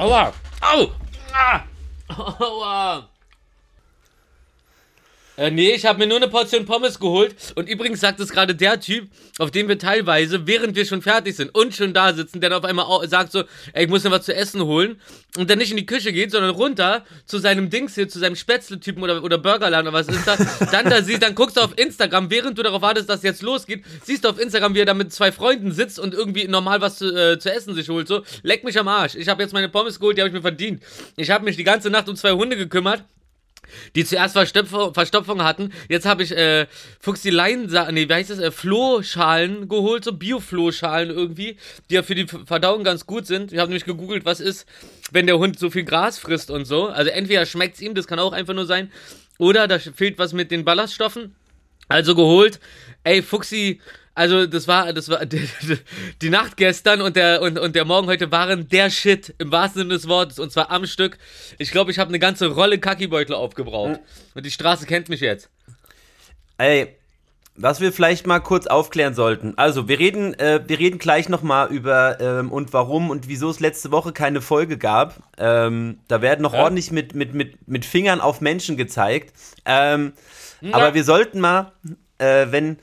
Olá! Oh! Ah! Olá! Oh, um, Äh, nee, ich habe mir nur eine Portion Pommes geholt. Und übrigens sagt es gerade der Typ, auf den wir teilweise, während wir schon fertig sind und schon da sitzen, der dann auf einmal sagt so, ey, ich muss mir was zu essen holen. Und dann nicht in die Küche geht, sondern runter zu seinem Dings hier, zu seinem Spätzle-Typen oder, oder Burgerladen oder was ist das. dann da siehst, dann guckst du auf Instagram, während du darauf wartest, dass jetzt losgeht, siehst du auf Instagram, wie er da mit zwei Freunden sitzt und irgendwie normal was zu, äh, zu essen sich holt. So, leck mich am Arsch. Ich habe jetzt meine Pommes geholt, die habe ich mir verdient. Ich habe mich die ganze Nacht um zwei Hunde gekümmert die zuerst Verstopfung, Verstopfung hatten. Jetzt habe ich äh, Fuchsileien, nee, wie heißt das, äh, Flohschalen geholt, so Bio-Flohschalen irgendwie, die ja für die Verdauung ganz gut sind. Ich habe nämlich gegoogelt, was ist, wenn der Hund so viel Gras frisst und so. Also entweder schmeckt's ihm, das kann auch einfach nur sein, oder da fehlt was mit den Ballaststoffen. Also geholt. Ey, Fuchsi, also das war, das war die, die Nacht gestern und der und, und der Morgen heute waren der Shit im wahrsten Sinne des Wortes und zwar am Stück. Ich glaube, ich habe eine ganze Rolle Kackibeutel aufgebraucht und die Straße kennt mich jetzt. Ey, was wir vielleicht mal kurz aufklären sollten. Also, wir reden, äh, wir reden gleich nochmal über ähm, und warum und wieso es letzte Woche keine Folge gab. Ähm, da werden noch Ja. ordentlich mit, mit, mit, mit Fingern auf Menschen gezeigt. Ähm, Aber wir sollten mal, äh, wenn,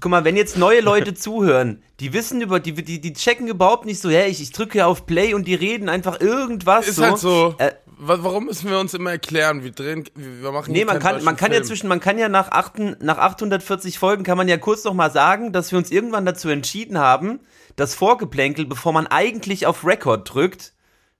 guck mal, wenn jetzt neue Leute zuhören, die wissen über, die, die, die checken überhaupt nicht so, hey, ich, ich drücke auf Play und die reden einfach irgendwas Ist so. halt so. Äh, Wa- Warum müssen wir uns immer erklären? Wir drehen, wir machen Nee, man kann, man kann ja Film. zwischen, man kann ja nach, achten, nach 840 Folgen kann man ja kurz noch mal sagen, dass wir uns irgendwann dazu entschieden haben, das Vorgeplänkel, bevor man eigentlich auf Record drückt,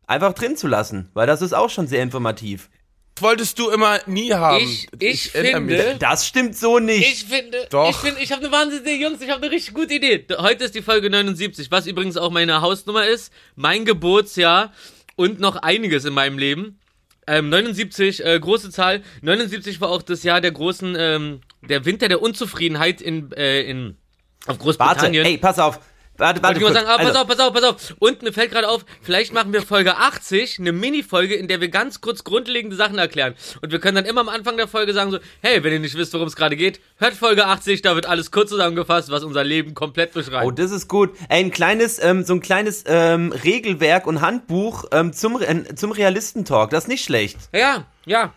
einfach drin zu lassen, weil das ist auch schon sehr informativ. Das wolltest du immer nie haben. Ich- ich mich. finde- Das stimmt so nicht. Ich finde, Doch. ich finde, ich habe eine wahnsinnige Jungs, ich habe eine richtig gute Idee. Heute ist die Folge 79, was übrigens auch meine Hausnummer ist, mein Geburtsjahr und noch einiges in meinem Leben. Ähm, 79, äh, große Zahl. 79 war auch das Jahr der großen, ähm, der Winter der Unzufriedenheit in, äh, in auf Warte, Großbritannien. ey, pass auf. Warte, warte kurz. sagen, ah, pass Also, auf, pass auf, pass auf. Und mir fällt gerade auf, vielleicht machen wir Folge 80, eine Mini-Folge, in der wir ganz kurz grundlegende Sachen erklären. Und wir können dann immer am Anfang der Folge sagen so, hey, wenn ihr nicht wisst, worum es gerade geht, hört Folge 80, da wird alles kurz zusammengefasst, was unser Leben komplett beschreibt. Oh, das ist gut. Ey, ein kleines, ähm, so ein kleines ähm, Regelwerk und Handbuch ähm, zum, Re- zum Realistentalk. Das ist nicht schlecht. ja, ja,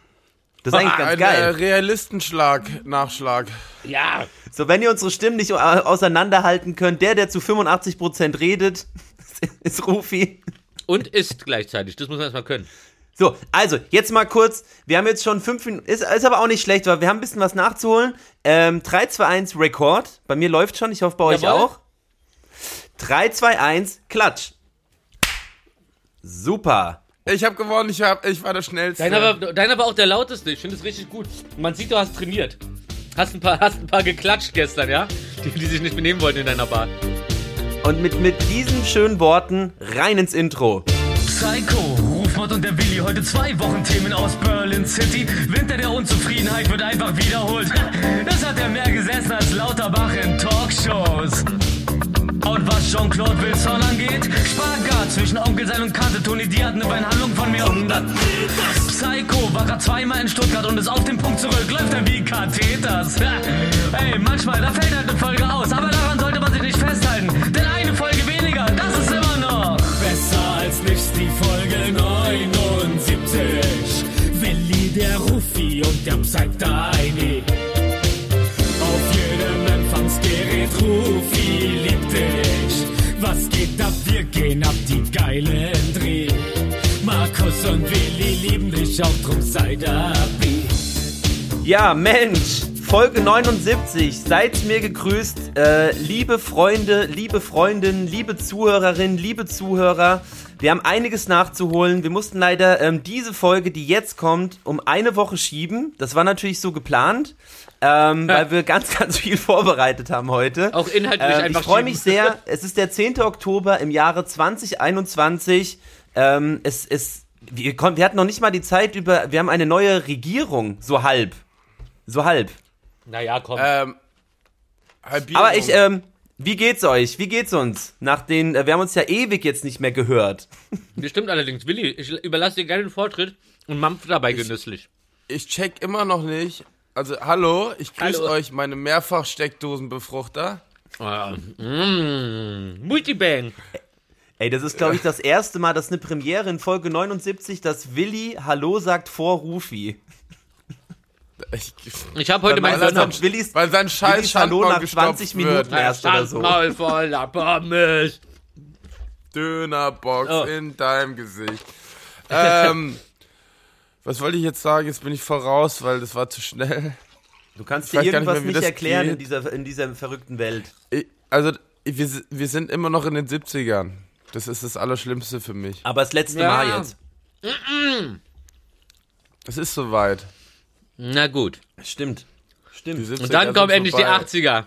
Das ist eigentlich ganz Ein äh, geil. Realistenschlag, Nachschlag. ja. So, wenn ihr unsere Stimmen nicht au- auseinanderhalten könnt, der, der zu 85% redet, ist Rufi. Und ist gleichzeitig, das muss man erstmal können. So, also, jetzt mal kurz. Wir haben jetzt schon fünf Minuten. Ist, ist aber auch nicht schlecht, weil wir haben ein bisschen was nachzuholen. Ähm, 3, 2, 1, Rekord. Bei mir läuft schon, ich hoffe bei euch Jawohl. auch. 3, 2, 1, Klatsch. Super. Ich habe gewonnen, ich, hab, ich war der Schnellste. Deiner war, deiner war auch der lauteste, ich finde es richtig gut. Man sieht, du hast trainiert. Hast ein paar, hast ein paar geklatscht gestern, ja? Die, die sich nicht benehmen wollten in deiner Bar. Und mit, mit diesen schönen Worten rein ins Intro. Psycho, Rufmord und der Willi, heute zwei Wochen Themen aus Berlin City. Winter der Unzufriedenheit wird einfach wiederholt. Das hat er mehr gesessen als Lauterbach in Talkshows. Und was Jean-Claude Wilson angeht, Spagat zwischen Onkel Sein und Kante. Toni, die hat eine Beinhandlung von mir 100 Psycho war grad zweimal in Stuttgart und ist auf den Punkt zurück. Läuft er wie Katheters. Ey, manchmal, da fällt halt eine Folge aus. Aber daran sollte man sich nicht festhalten. Denn eine Folge weniger, das ist immer noch besser als nichts. Die Folge 79. Willi, der Ruffi und der Psy-Deini. Auf jedem Empfangsgerät Rufi dich. Was geht ab? Wir gehen ab die geilen Dreh. Markus und Willi lieben dich auch, drum sei dabei. Ja, Mensch, Folge 79. Seid mir gegrüßt, äh, liebe Freunde, liebe Freundinnen, liebe Zuhörerinnen, liebe Zuhörer. Wir haben einiges nachzuholen. Wir mussten leider ähm, diese Folge, die jetzt kommt, um eine Woche schieben. Das war natürlich so geplant, ähm, weil wir ganz, ganz viel vorbereitet haben heute. Auch inhaltlich ich einfach freue schieben. mich sehr. Es ist der 10. Oktober im Jahre 2021. Ähm, es, es, wir, kon- wir hatten noch nicht mal die Zeit über. Wir haben eine neue Regierung, so halb. So halb. Naja, komm. Ähm, Halbierung. Aber ich, ähm, wie geht's euch? Wie geht's uns? Nach den, äh, wir haben uns ja ewig jetzt nicht mehr gehört. Das stimmt allerdings. Willi, ich überlasse dir gerne den Vortritt und mampf dabei genüsslich. ich check immer noch nicht. Also, hallo, ich grüße euch, meine Mehrfach-Steckdosenbefruchter. Ah, mm, Multibang. Ey, das ist, glaube ich, das erste Mal, dass eine Premiere in Folge 79, dass Willi Hallo sagt vor Rufi. Ich, Ich habe heute er Dann dann- Willis, weil sein scheiß Willis Hallo nach gestopft 20 Minuten wird. erst oder so. Maul voller Pommes. Dönerbox Oh. in deinem Gesicht. Ähm, was wollte ich jetzt sagen? Jetzt bin ich voraus, weil das war zu schnell. Du kannst Ich dir gar nicht irgendwas mehr, nicht, erklären in dieser, in dieser verrückten Welt. Ich, also, wir, wir sind immer noch in den 70ern. Das ist das Allerschlimmste für mich. Aber das letzte Ja. Mal jetzt. Es ist soweit. Na gut. Stimmt. Stimmt. 70er Und dann kommen endlich vorbei. die 80er.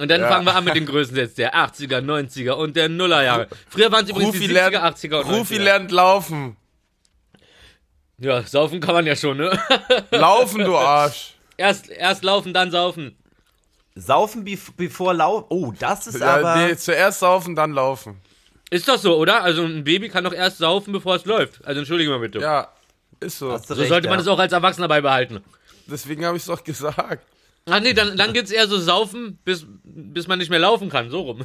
Und dann Ja. fangen wir an mit den Größensätzen der 80er, 90er und der Nullerjahre. Früher waren es übrigens Rufi die 70er, lernt, 80er und Rufi 90er. lernt laufen. Ja, saufen kann man ja schon, ne? Laufen, du Arsch. erst, erst laufen, dann saufen. Saufen bevor Lau. Oh, das ist Ja, aber. nee, zuerst saufen, dann laufen. Ist doch so, oder? Also ein Baby kann doch erst saufen, bevor es läuft. Also entschuldige mal bitte. Ja, ist so. Du so recht, sollte man ja. es auch als Erwachsener beibehalten. Deswegen habe ich es doch gesagt. Ach nee, dann, dann geht's eher so saufen, bis, bis man nicht mehr laufen kann, so rum.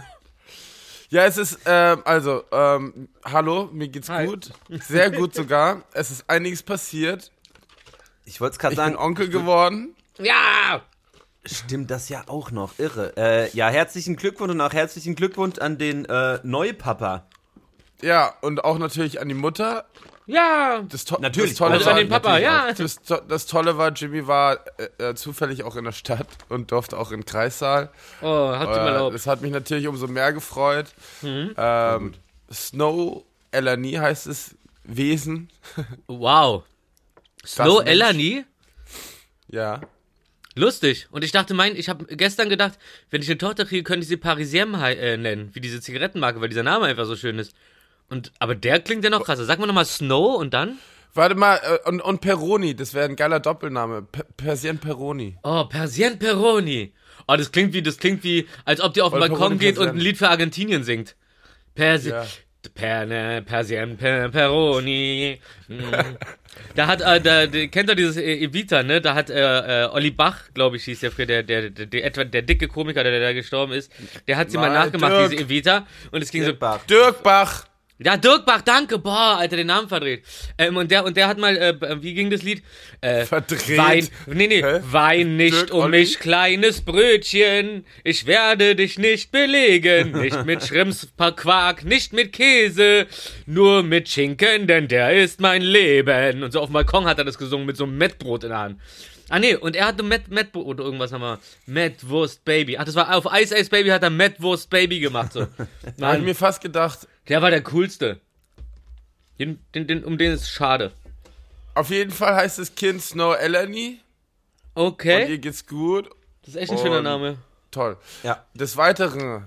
Ja, es ist, ähm, also, ähm, hallo, mir geht's Hi. gut. Sehr gut sogar. Es ist einiges passiert. Ich wollte es gerade Ich bin sagen. Onkel geworden. Ja! Stimmt das ja auch noch. Irre. Äh, ja, herzlichen Glückwunsch und auch herzlichen Glückwunsch an den äh, Neupapa. Ja, und auch natürlich an die Mutter. Ja! Das to Natürlich. Das Tolle Also war, an den Papa, ja. Das, to das Tolle war, Jimmy war äh, äh, zufällig auch in der Stadt und durfte auch in den Kreissaal. Oh, hat sie mal Äh, erlaubt. das hat mich natürlich umso mehr gefreut. Mhm. Ähm, Snow Elani heißt es Wesen. Wow. Slow Mensch. Elani? Ja. Lustig. Und ich dachte, mein, ich habe gestern gedacht, wenn ich eine Tochter kriege, könnte ich sie Parisien hei- äh, nennen, wie diese Zigarettenmarke, weil dieser Name einfach so schön ist. Und, aber der klingt ja noch krasser. Sag mal nochmal Snow und dann? Warte mal, äh, und, und Peroni, das wäre ein geiler Doppelname. Per Persien Peroni. Oh, Persien Peroni. Oh, das klingt wie, das klingt wie, als ob die auf den Balkon Peroni geht und ein Persien. Lied für Argentinien singt. Persi Ja. per, ne, Persien per, Peroni. Hm. da hat, äh, da, kennt ihr dieses äh, Evita, ne? Da hat äh, äh, Olli Bach, glaube ich, hieß der früher, der, der, der, der, etwa der dicke Komiker, der, der, der gestorben ist. Der hat sie mal Nein, nachgemacht, Dirk. diese Evita. Und es ging so, Bach. Dirk Bach. Ja, Dirk Bach, danke, boah, Alter, den Namen verdreht. Ähm, und der, und der hat mal, äh, wie ging das Lied? Äh, Verdreht. Wein, nee, nee, Hä? wein nicht Dirk um Olli? mich, kleines Brötchen. Ich werde dich nicht belegen. Nicht mit Schrimps-Quark, nicht mit Käse, nur mit Schinken, denn der ist mein Leben. Und so auf dem Balkon hat er das gesungen mit so einem Mettbrot in der Hand. Ah nee, und er hatte Met, Mettbrot oder irgendwas haben wir. Mettwurst Baby. Ach, das war auf Ice Ice Baby hat er Mettwurst Baby gemacht so. Da hab ich mir fast gedacht, der war der coolste. Den, den, den, um den ist schade. auf jeden Fall heißt das Kind Snow Elani. Und Okay, ihr geht's gut. das ist echt ein schöner und- Name. Toll. Ja. Des Weiteren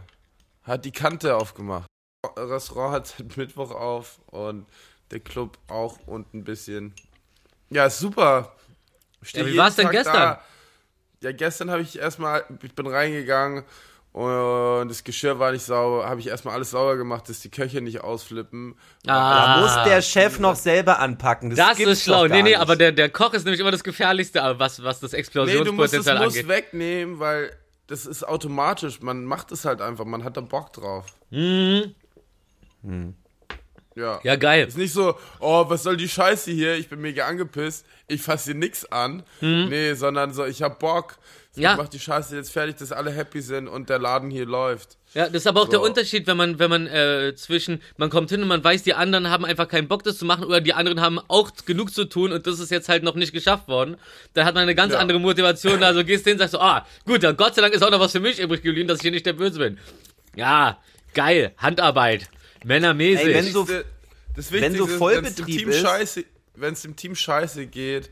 hat die Kante aufgemacht. Das Restaurant hat seit Mittwoch auf und der Club auch und ein bisschen. Ja, ist super. Ja, wie jeden war's denn Tag gestern? Da. Ja, gestern habe ich erstmal, ich bin reingegangen und das Geschirr war nicht sauber, habe ich erstmal alles sauber gemacht, dass die Köche nicht ausflippen. Ah. Da muss der Chef noch selber anpacken. Das, Das gibt's ist schlau. Nee, nee, nicht. aber der, der Koch ist nämlich immer das Gefährlichste, aber was, was das Nee, du musst es Explosionspotenzial muss angeht. wegnehmen, weil das ist automatisch. Man macht es halt einfach, man hat da Bock drauf. Ja. Ja, geil. Ist nicht so, oh, was soll die Scheiße hier? Ich bin mega angepisst. Ich fasse hier nix an. Nee, sondern so, ich hab Bock. Mhm. Ja. Ich mach die Scheiße jetzt fertig, dass alle happy sind und der Laden hier läuft. Ja, das ist aber auch der So. Unterschied, wenn man, wenn man äh, zwischen, man kommt hin und man weiß, die anderen haben einfach keinen Bock, das zu machen, oder die anderen haben auch genug zu tun und das ist jetzt halt noch nicht geschafft worden. Dann hat man eine ganz Ja. andere Motivation. Also gehst hin und sagst so, ah, gut, dann Gott sei Dank ist auch noch was für mich übrig geblieben, dass ich hier nicht der Böse bin. Ja, geil, Handarbeit, männermäßig. Ey, wenn so- das wenn so Vollbetrieb ist- wenn es dem Team scheiße geht,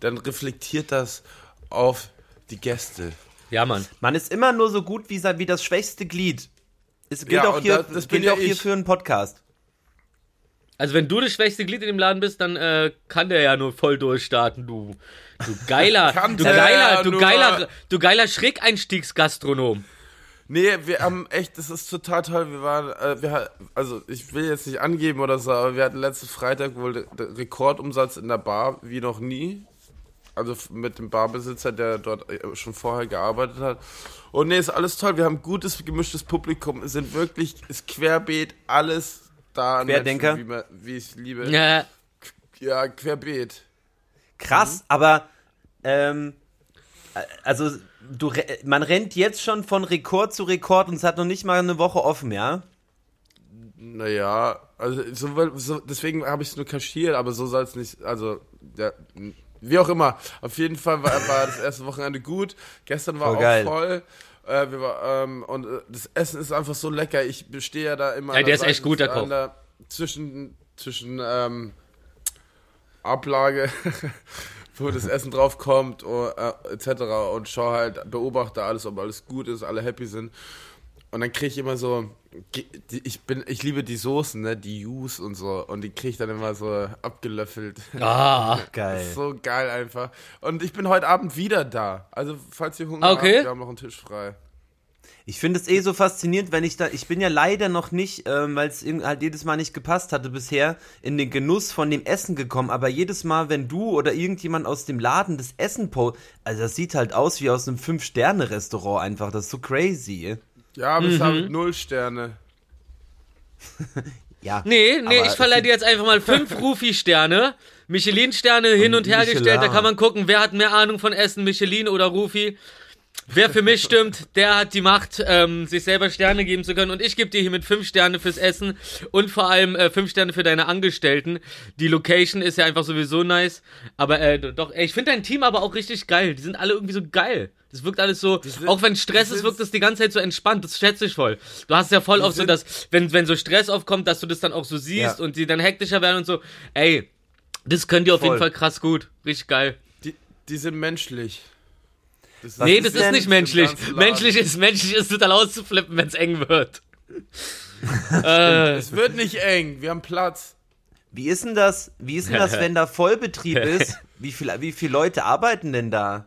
dann reflektiert das auf die Gäste. ja, Mann. Man ist immer nur so gut wie, sein- wie das schwächste Glied. Es gilt Ja, auch, hier, das- das bin gilt ja auch hier für einen Podcast. Also wenn du das schwächste Glied in dem Laden bist, dann äh, kann der ja nur voll durchstarten, du. Du geiler, du geiler, du geiler, du geiler Schrägeinstiegsgastronom. Nee, wir haben echt, das ist total toll. Wir waren, äh, wir, ha- also ich will jetzt nicht angeben oder so, aber wir hatten letzten Freitag wohl Rekordumsatz in der Bar wie noch nie. Also mit dem Barbesitzer, der dort äh, schon vorher gearbeitet hat. Und nee, ist alles toll. Wir haben gutes, gemischtes Publikum. Es sind wirklich, ist querbeet alles da Querdenker? Menschen, wie, man- wie ich es liebe. Ja, Ja, querbeet. Krass, aber ähm, äh, also du man rennt jetzt schon von Rekord zu Rekord und es hat noch nicht mal eine Woche offen, ja? Naja, also so, so, deswegen habe ich es nur kaschiert, aber so soll es nicht, also der, wie auch immer. Auf jeden Fall war, war das erste Wochenende gut. Gestern war Voll auch geil. voll. Äh, wir war, ähm, und äh, das Essen ist einfach so lecker. Ich bestehe ja da immer. Ja, der ist Seite echt gut, der Koch. Zwischen, zwischen ähm, Ablage, wo das Essen drauf kommt, oh, äh, etc. Und schau halt, beobachte alles, ob alles gut ist, alle happy sind. Und dann kriege ich immer so, ich bin, ich liebe die Soßen, ne, die Jus und so, und die kriege ich dann immer so abgelöffelt. ah, Geil. so geil einfach. Und ich bin heute Abend wieder da. Also falls ihr Hunger Okay. habt, wir haben noch einen Tisch frei. Ich finde es eh so faszinierend, wenn ich da, ich bin ja leider noch nicht, ähm, weil es halt jedes Mal nicht gepasst hatte bisher, in den Genuss von dem Essen gekommen. Aber jedes Mal, wenn du oder irgendjemand aus dem Laden das Essen po, also das sieht halt aus wie aus einem Fünf-Sterne-Restaurant einfach. Das ist so crazy. Ja, aber es Mhm. haben null Sterne. Ja. Nee, nee, ich verleihe dir jetzt einfach mal fünf Rufi-Sterne. Michelin-Sterne hin und her Michelin. gestellt. Da kann man gucken, wer hat mehr Ahnung von Essen, Michelin oder Rufi. Wer für mich stimmt, der hat die Macht, ähm, sich selber Sterne geben zu können. Und ich gebe dir hiermit fünf Sterne fürs Essen und vor allem äh, fünf Sterne für deine Angestellten. Die Location ist ja einfach sowieso nice. Aber äh, doch, ey, ich finde dein Team aber auch richtig geil. Die sind alle irgendwie so geil. Das wirkt alles so, sind- auch wenn Stress die ist, wirkt das die ganze Zeit so entspannt. Das schätze ich voll. Du hast ja voll auch so, dass, wenn, wenn so Stress aufkommt, dass du das dann auch so siehst Ja. und die dann hektischer werden und so. Ey, das könnt ihr auf Voll. jeden Fall krass gut. Richtig geil. Die, die sind menschlich. Das nee, ist das ist denn nicht menschlich. Menschlich ist, menschlich ist total auszuflippen, wenn es eng wird. äh, Es wird nicht eng, wir haben Platz. Wie ist denn das, wie ist denn das, wenn da Vollbetrieb ist? Wie, viel, wie viele Leute arbeiten denn da?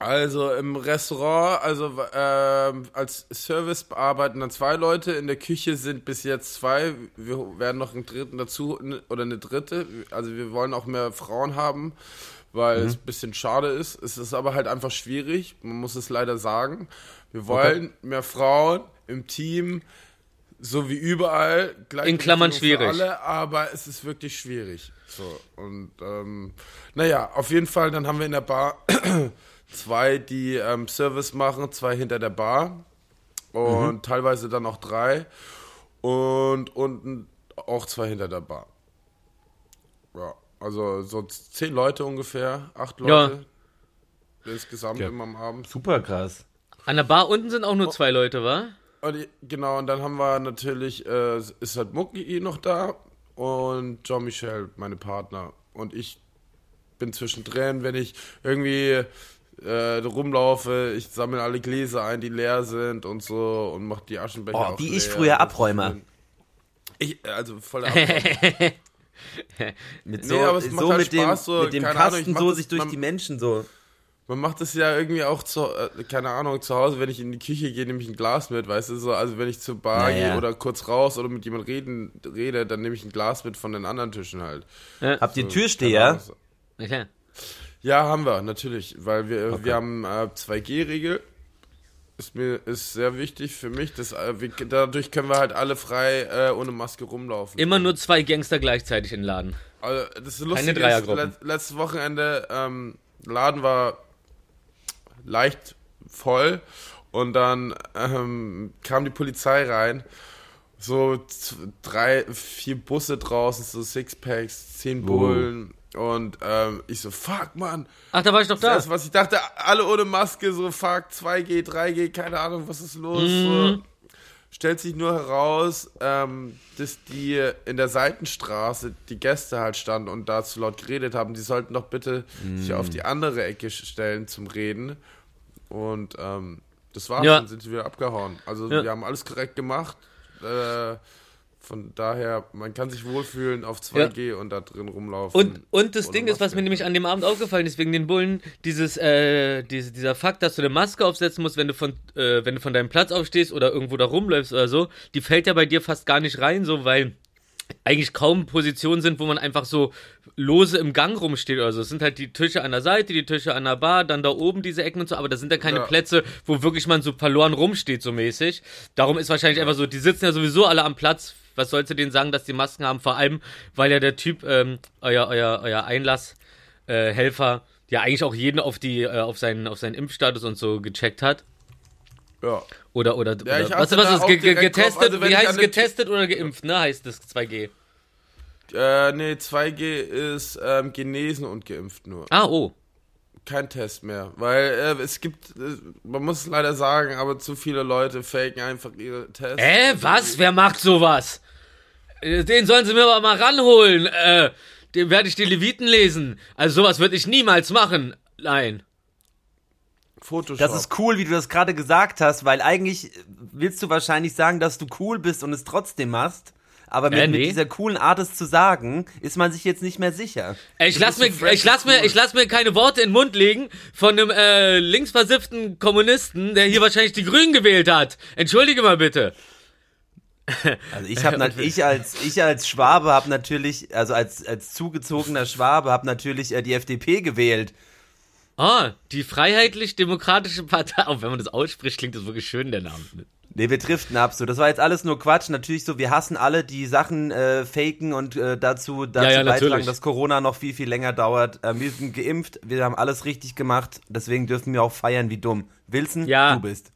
Also im Restaurant, also ähm, als Service arbeiten dann zwei Leute, in der Küche sind bis jetzt zwei, wir werden noch einen dritten dazu oder eine dritte, also wir wollen auch mehr Frauen haben, weil es ein bisschen schade ist. Es ist aber halt einfach schwierig, man muss es leider sagen. Wir wollen mehr Frauen im Team, so wie überall. In Klammern schwierig. Alle, aber es ist wirklich schwierig. So, und ähm, naja, auf jeden Fall, dann haben wir in der Bar zwei, die ähm, Service machen, zwei hinter der Bar und Mhm. teilweise dann auch drei und unten auch zwei hinter der Bar. Ja, also so zehn Leute ungefähr, acht Ja. Leute insgesamt immer am Abend. Super krass. an der Bar unten sind auch Oh. nur zwei Leute, wa? Und, genau, und dann haben wir natürlich, äh, ist halt Mucki noch da und Jean-Michel, meine Partner. Und ich bin zwischendrin, wenn ich irgendwie äh, rumlaufe, ich sammle alle Gläser ein, die leer sind und so und mach die Aschenbecher Oh, auch wie leer. ich früher Abräumer. schön. Ich, also voll der Abräumer. Mit Nee, so, aber es macht so halt mit dem, Spaß, so, mit dem Ahnung, Kasten mach so das- sich durch man- die Menschen so. Man macht das ja irgendwie auch zu, äh, keine Ahnung, zu Hause, wenn ich in die Küche gehe, nehme ich ein Glas mit, weißt du, so, also wenn ich zur Bar Ja, ja. gehe oder kurz raus oder mit jemandem reden, rede, dann nehme ich ein Glas mit von den anderen Tischen halt. Habt ihr So, Türsteher? Ahnung. Ja, klar. Ja, haben wir, natürlich, weil wir, wir haben äh, 2G-Regel. Ist mir ist sehr wichtig für mich. Das, äh, dadurch können wir halt alle frei äh, ohne Maske rumlaufen. Immer nur zwei Gangster gleichzeitig in den Laden. Also, das ist lustig. Dreiergruppen. Let, letztes Wochenende ähm, Laden war leicht voll und dann ähm, kam die Polizei rein. So drei, vier Busse draußen, so Sixpacks, zehn Bullen. Und ähm, ich so, fuck, Mann. Ach, da war ich doch da. Das, was ich dachte, alle ohne Maske, so fuck, 2G, 3G, keine Ahnung, was ist los? So, stellt sich nur heraus, ähm, dass die in der Seitenstraße die Gäste halt standen und dazu laut geredet haben, die sollten doch bitte sich auf die andere Ecke stellen zum Reden. Und ähm, das war's, Ja. dann sind sie wieder abgehauen. Also Ja. wir haben alles korrekt gemacht. Äh, von daher, man kann sich wohlfühlen auf 2G und da drin rumlaufen. Und, und das Ding ist, was Maske. mir nämlich an dem Abend aufgefallen ist, wegen den Bullen, dieses, äh, diese, dieser Fakt, dass du eine Maske aufsetzen musst, wenn du von, äh, wenn du von deinem Platz aufstehst oder irgendwo da rumläufst oder so, die fällt ja bei dir fast gar nicht rein, so, weil eigentlich kaum Positionen sind, wo man einfach so lose im Gang rumsteht oder so. Es sind halt die Tische an der Seite, die Tische an der Bar, dann da oben diese Ecken und so, aber das sind ja keine Ja. Plätze, wo wirklich man so verloren rumsteht, so mäßig. Darum ist wahrscheinlich einfach so, die sitzen ja sowieso alle am Platz, Was sollst du denen sagen, dass die Masken haben? Vor allem, weil ja der Typ, ähm, euer, euer, euer Einlasshelfer, äh, ja eigentlich auch jeden auf die, äh, auf seinen, auf seinen Impfstatus und so gecheckt hat. Ja. Oder, oder, Ja, oder was, was ist ge getestet? Also, Wie heißt es getestet oder geimpft, ne? Heißt das 2G. Äh, nee, 2G ist ähm, genesen und geimpft nur. Ah, oh. Kein Test mehr. Weil äh, es gibt, äh, man muss es leider sagen, aber zu viele Leute faken einfach ihre Tests. Äh, was? Wer macht sowas? Äh, Den sollen sie mir aber mal ranholen. Äh, den werde ich die Leviten lesen. Also sowas würde ich niemals machen. Nein. Photoshop. Das ist cool, wie du das gerade gesagt hast, weil eigentlich willst du wahrscheinlich sagen, dass du cool bist und es trotzdem machst. Aber mit, Äh, nee. mit dieser coolen Art, es zu sagen, ist man sich jetzt nicht mehr sicher. Ey, Ich lass, mir, ich, lass mir, ich lass mir keine Worte in den Mund legen von einem äh, linksversifften Kommunisten, der hier wahrscheinlich die Grünen gewählt hat. Entschuldige mal bitte. Also ich habe ich als ich als Schwabe habe natürlich, also als als zugezogener Schwabe habe natürlich äh, die FDP gewählt. Ah, die Freiheitlich-Demokratische Partei. Auch wenn man das ausspricht, klingt das wirklich schön, der Name. Nee, wir driften ab so. Das war jetzt alles nur Quatsch. Natürlich so, wir hassen alle, die Sachen äh, faken und äh, dazu, dazu Ja, ja, beitragen, natürlich. dass Corona noch viel, viel länger dauert. Äh, wir sind geimpft, wir haben alles richtig gemacht. Deswegen dürfen wir auch feiern wie dumm. Wilson, Ja. du bist.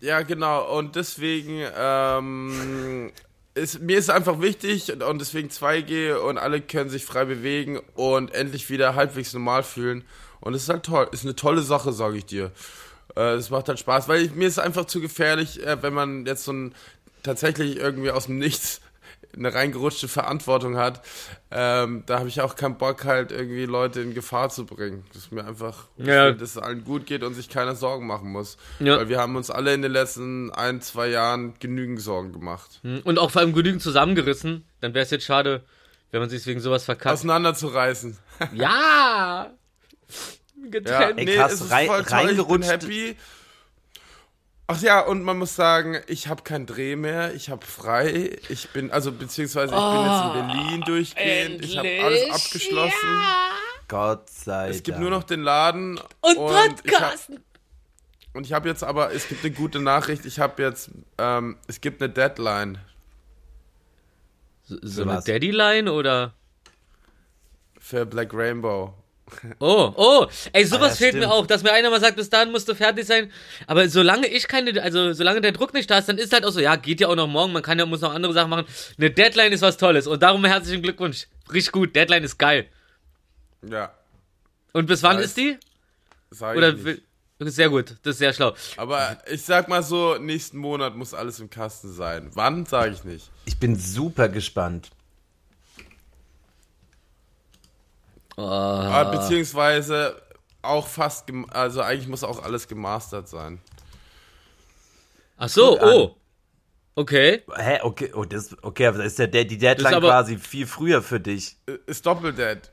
Ja, genau. Und deswegen, ähm, ist, mir ist einfach wichtig und, und deswegen 2G und alle können sich frei bewegen und endlich wieder halbwegs normal fühlen. Und es ist halt toll. Ist eine tolle Sache, sage ich dir. Äh, Es macht halt Spaß, weil ich, mir ist einfach zu gefährlich, äh, wenn man jetzt so ein tatsächlich irgendwie aus dem Nichts eine reingerutschte Verantwortung hat. Ähm, da habe ich auch keinen Bock, halt irgendwie Leute in Gefahr zu bringen. Das ist mir einfach, Ja. will, dass es allen gut geht und sich keiner Sorgen machen muss. Ja. Weil wir haben uns alle in den letzten ein, zwei Jahren genügend Sorgen gemacht. Und auch vor allem genügend zusammengerissen. Dann wäre es jetzt schade, wenn man sich wegen sowas verkackt. Auseinanderzureißen. Ja! Ja, Getrennt. Ey, krass, rein- ich bin reingerutscht. happy. Ach ja, und man muss sagen, ich habe keinen Dreh mehr, ich habe frei, ich bin, also beziehungsweise ich bin jetzt in Berlin durchgehend, ich habe alles endlich, abgeschlossen. Gott sei Es gibt Dank. nur noch den Laden Und, ich hab- Podcasten. Und ich habe jetzt aber, es gibt eine gute Nachricht, ich habe jetzt, ähm, es gibt eine Deadline. So, so eine was? Daddy-Line oder? Für Black Rainbow. Oh, oh, ey, sowas Ah, fehlt mir stimmt. auch, dass mir einer mal sagt, bis dahin musst du fertig sein. Aber solange ich keine, also solange der Druck nicht da ist, dann ist halt auch so, ja, geht ja auch noch morgen, man kann ja, muss noch andere Sachen machen. Eine Deadline ist was Tolles und darum herzlichen Glückwunsch. Richtig gut, Deadline ist geil. Ja, Und bis wann Weiß. ist die? sag Oder ich nicht. sehr gut, das ist sehr schlau. Aber ich sag mal so, nächsten Monat muss alles im Kasten sein. Wann, sage ich nicht. Ich bin super gespannt. Ah, beziehungsweise auch fast, also eigentlich muss auch alles gemastert sein. Ach so, oh. Okay. Hä, okay, oh, das, okay, aber da ist der, der, die Deadline aber- quasi viel früher für dich. Ist doppeldead.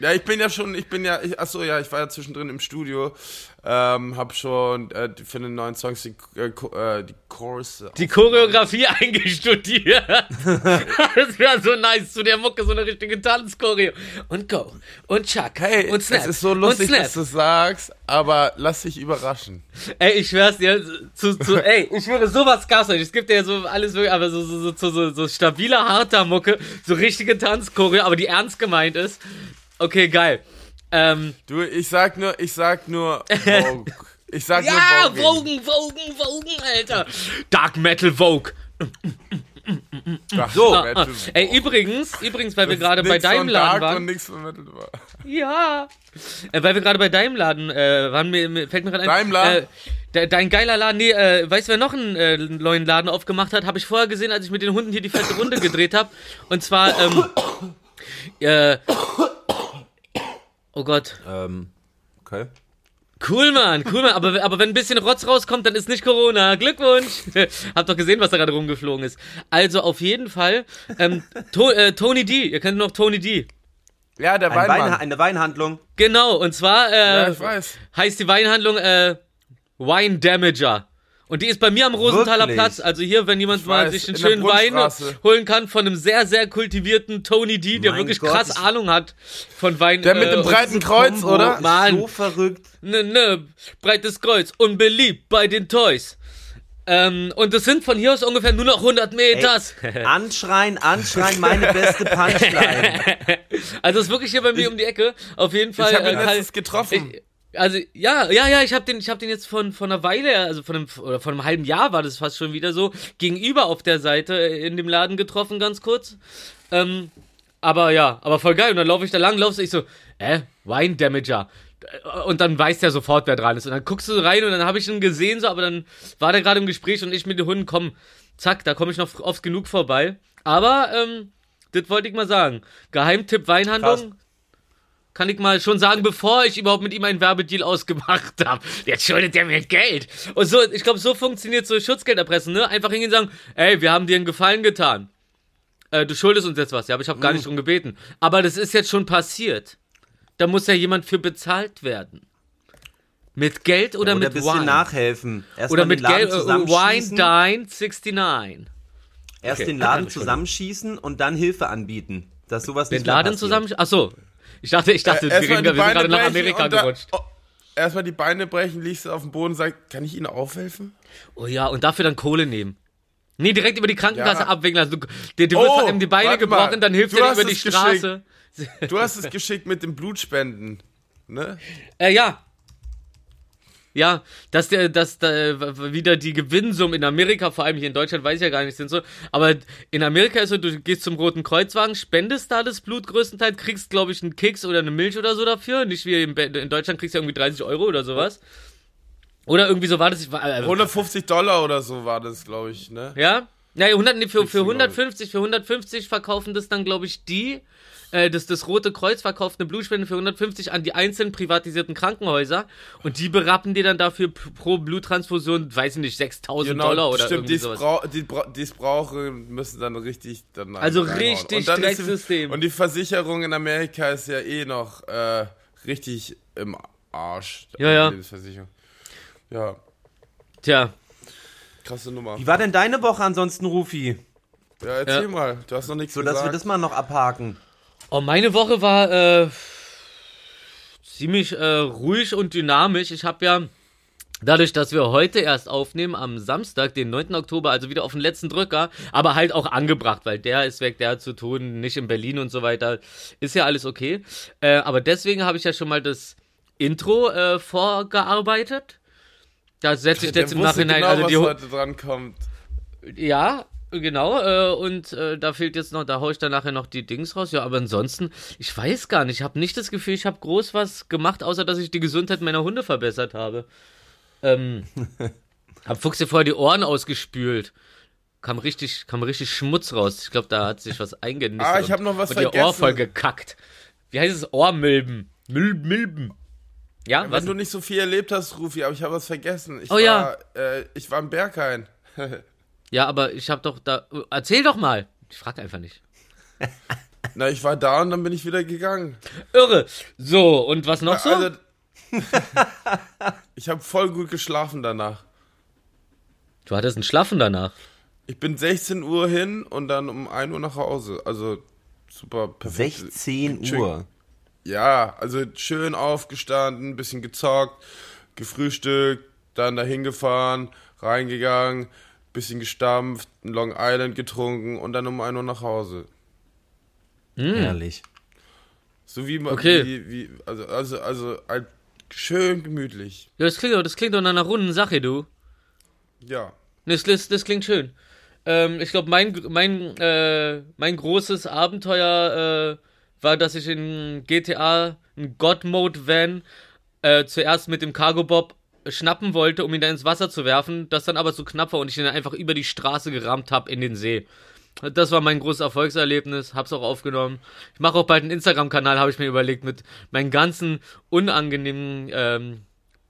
Ja, ich bin ja schon, ich bin ja, ich, achso, ja, ich war ja zwischendrin im Studio, ähm, hab schon äh, für den neuen Songs die, äh, äh, die Chorus. Die Choreografie eingestudiert. das wäre so nice zu der Mucke, so eine richtige Tanzchoreo. Und go. Und Chuck. Hey, und Snap. es ist so lustig, dass du sagst, aber lass dich überraschen. Ey, ich schwör's dir, zu, zu, ey, ich schwöre, sowas gab's nicht. Es gibt ja so alles wirklich, aber so, so, so, so, so, so stabiler, harter Mucke, so richtige Tanzchoreo, aber die ernst gemeint ist. Okay, geil. Ähm, Du, ich sag nur, ich sag nur Vogue. Ich sag ja, nur Vogue. Vogue, Vogue, Vogue, Alter. Dark Metal Vogue. So, Ah, ey, übrigens, übrigens, weil wir gerade bei deinem von Laden waren. Und nix von Metal war. Ja. Äh, weil wir gerade bei deinem Laden äh, waren, mir, mir fällt mir gerade ein. Deinem Laden? Äh, de, dein geiler Laden, nee, äh, weißt du, wer noch einen äh, neuen Laden aufgemacht hat? Habe ich vorher gesehen, als ich mit den Hunden hier die fette Runde gedreht habe. Und zwar, ähm, äh, oh Gott. ähm, okay. Cool, Mann, cool, Mann. Aber, aber wenn ein bisschen Rotz rauskommt, dann ist nicht Corona. Glückwunsch. Hab doch gesehen, was da gerade rumgeflogen ist. Also auf jeden Fall, ähm, to äh, Tony D. Ihr kennt noch Tony D. Ja, der Ein Weinmann. Wein, eine Weinhandlung. Genau, und zwar äh, ja, ich weiß. heißt die Weinhandlung äh, Wine Damager. Und die ist bei mir am Rosenthaler Wirklich? Platz. Also hier, wenn jemand Ich mal weiß, sich einen schönen Wein holen kann von einem sehr, sehr kultivierten Tony D, der Mein wirklich Gott, krass Ahnung hat von Wein. Der mit dem und- breiten Kreuz, Kombo oder? Mann. So verrückt. Ne, ne, breites Kreuz, unbeliebt bei den Toys. Ähm, und es sind von hier aus ungefähr nur noch 100 Meters. Anschreien, anschreien, meine beste Punchline. Also es ist wirklich hier bei mir um die Ecke. Auf jeden Fall. Ich habe ihn äh, letztens getroffen. Ich, also ja, ja, ja, ich habe den, ich habe den jetzt von von einer Weile, also von einem oder von einem halben Jahr war das fast schon wieder so gegenüber auf der Seite in dem Laden getroffen, ganz kurz. Ähm, aber ja, aber voll geil. Und dann laufe ich da lang, laufst ich so, äh, Wine Damager. Und dann weiß der sofort, wer dran ist. Und dann guckst du rein und dann habe ich ihn gesehen, so, aber dann war der gerade im Gespräch und ich mit den Hunden, komm, zack, da komme ich noch oft genug vorbei. Aber, ähm, das wollte ich mal sagen. Geheimtipp Weinhandlung. Kann ich mal schon sagen, bevor ich überhaupt mit ihm einen Werbedeal ausgemacht habe. Jetzt schuldet er mir Geld. Und so, ich glaube, so funktioniert so Schutzgelderpressen, ne? Einfach hingehen und sagen, ey, wir haben dir einen Gefallen getan. Äh, du schuldest uns jetzt was, ja, aber ich habe gar nicht drum gebeten. Aber das ist jetzt schon passiert. Da muss ja jemand für bezahlt werden. Mit Geld oder, Oder ein mit bisschen Wine? nachhelfen. Erst Oder mit den Laden Geld. Äh, Wine zusammenschießen, Dine 69. Erst Okay. den Laden zusammenschießen und dann Hilfe anbieten. Dass sowas Den nicht Laden passiert. zusammen. Achso. Ich dachte, ich dachte, Äh, wir, reden, wir sind gerade nach Amerika da- gerutscht. oh, Erstmal die Beine brechen, liegst du auf dem Boden und sagst, kann ich Ihnen aufhelfen? Oh ja, und dafür dann Kohle nehmen. Nee, direkt über die Krankenkasse Ja. abwickeln lassen. Du, dir, dir Oh, von ihm die Beine gebrochen, mal. dann hilft Du er dir über die es Straße. Du hast es geschickt mit dem Blutspenden. Ne? Äh, ja. Ja, dass der, dass da wieder die Gewinnsummen in Amerika, vor allem hier in Deutschland, weiß ich ja gar nicht, sind so. Aber in Amerika ist so, du gehst zum Roten Kreuzwagen, spendest da das Blut größtenteils, kriegst, glaube ich, einen Keks oder eine Milch oder so dafür. Nicht wie in, Deutschland kriegst du ja irgendwie 30 Euro oder sowas. Oder irgendwie so war das. Ich war, äh, 150 Dollar oder so war das, glaube ich, ne? Ja? Ja, 100, nee, für, für Kriegst du, glaub ich. 150, für 150 verkaufen das dann, glaube ich, die, äh, das, das Rote Kreuz verkauft eine Blutspende für 150 an die einzelnen privatisierten Krankenhäuser und die berappen dir dann dafür pro Bluttransfusion, weiß ich nicht, 6000 Dollar oder Genau, stimmt, sowas. brau die, bra die's brauchen, müssen dann richtig dann Also richtig Und dann ist die- Drecksystem. Und die Versicherung in Amerika ist ja eh noch äh, richtig im Arsch. Ja, ja. Die Lebensversicherung. Ja, Tja, krasse Nummer. Wie war denn deine Woche ansonsten, Rufi? Ja, erzähl Ja. mal, du hast noch nichts So, dass wir gesagt. das mal noch abhaken. Oh, meine Woche war äh, ziemlich äh, ruhig und dynamisch. Ich habe ja Dadurch, dass wir heute erst aufnehmen, am Samstag, den 9. Oktober, also wieder auf den letzten Drücker, aber halt auch angebracht, weil der ist weg, der hat zu tun, nicht in Berlin und so weiter, ist ja alles okay. Äh, aber deswegen habe ich ja schon mal das Intro äh, vorgearbeitet. Da setze ich jetzt im Nachhinein, genau, also was die, Ho- heute dran kommt. ja, genau. Äh, und äh, da fehlt jetzt noch, da hau ich dann nachher noch die Dings raus. Ja, aber ansonsten, ich weiß gar nicht. Ich habe nicht das Gefühl, ich habe groß was gemacht, außer dass ich die Gesundheit meiner Hunde verbessert habe. Ähm, hab Fuchs dir vorher die Ohren ausgespült. Kam richtig, kam richtig Schmutz raus. Ich glaube, da hat sich was eingenistet. Ah, ich und- hab noch was und ihr Ohr vergessen. voll gekackt. Wie heißt es? Ohrmilben. Mil Milben. Ja, was? Wenn du nicht so viel erlebt hast, Rufi, aber ich habe was vergessen. Ich Oh war, ja. Äh, ich war im Berghain. Ja, aber ich habe doch da. Erzähl doch mal. Ich frag einfach nicht. Na, ich war da und dann bin ich wieder gegangen. Irre. So, und was noch so? Also, ich habe voll gut geschlafen danach. Du hattest einen Schlaffen danach. Ich bin 16 Uhr hin und dann um 1 Uhr nach Hause. Also super perfekt. 16 Schön. Uhr. Ja, also schön aufgestanden, bisschen gezockt, gefrühstückt, dann dahin gefahren, reingegangen, bisschen gestampft, ein Long Island getrunken und dann um 1 Uhr nach Hause. Herrlich. So wie man, Okay. wie, wie, also, also, also, halt schön gemütlich. Ja, das klingt, doch- das klingt doch nach einer runden Sache, du. Ja. Das, das, das klingt schön. Ähm, ich glaube, mein, mein, äh, mein großes Abenteuer äh, war, dass ich in GTA einen God-Mode-Van äh, zuerst mit dem Cargo-Bob schnappen wollte, um ihn dann ins Wasser zu werfen, das dann aber zu knapp war und ich ihn dann einfach über die Straße gerammt habe in den See. Das war mein großes Erfolgserlebnis, hab's auch aufgenommen. Ich mache auch bald einen Instagram-Kanal, habe ich mir überlegt, mit meinen ganzen unangenehmen ähm,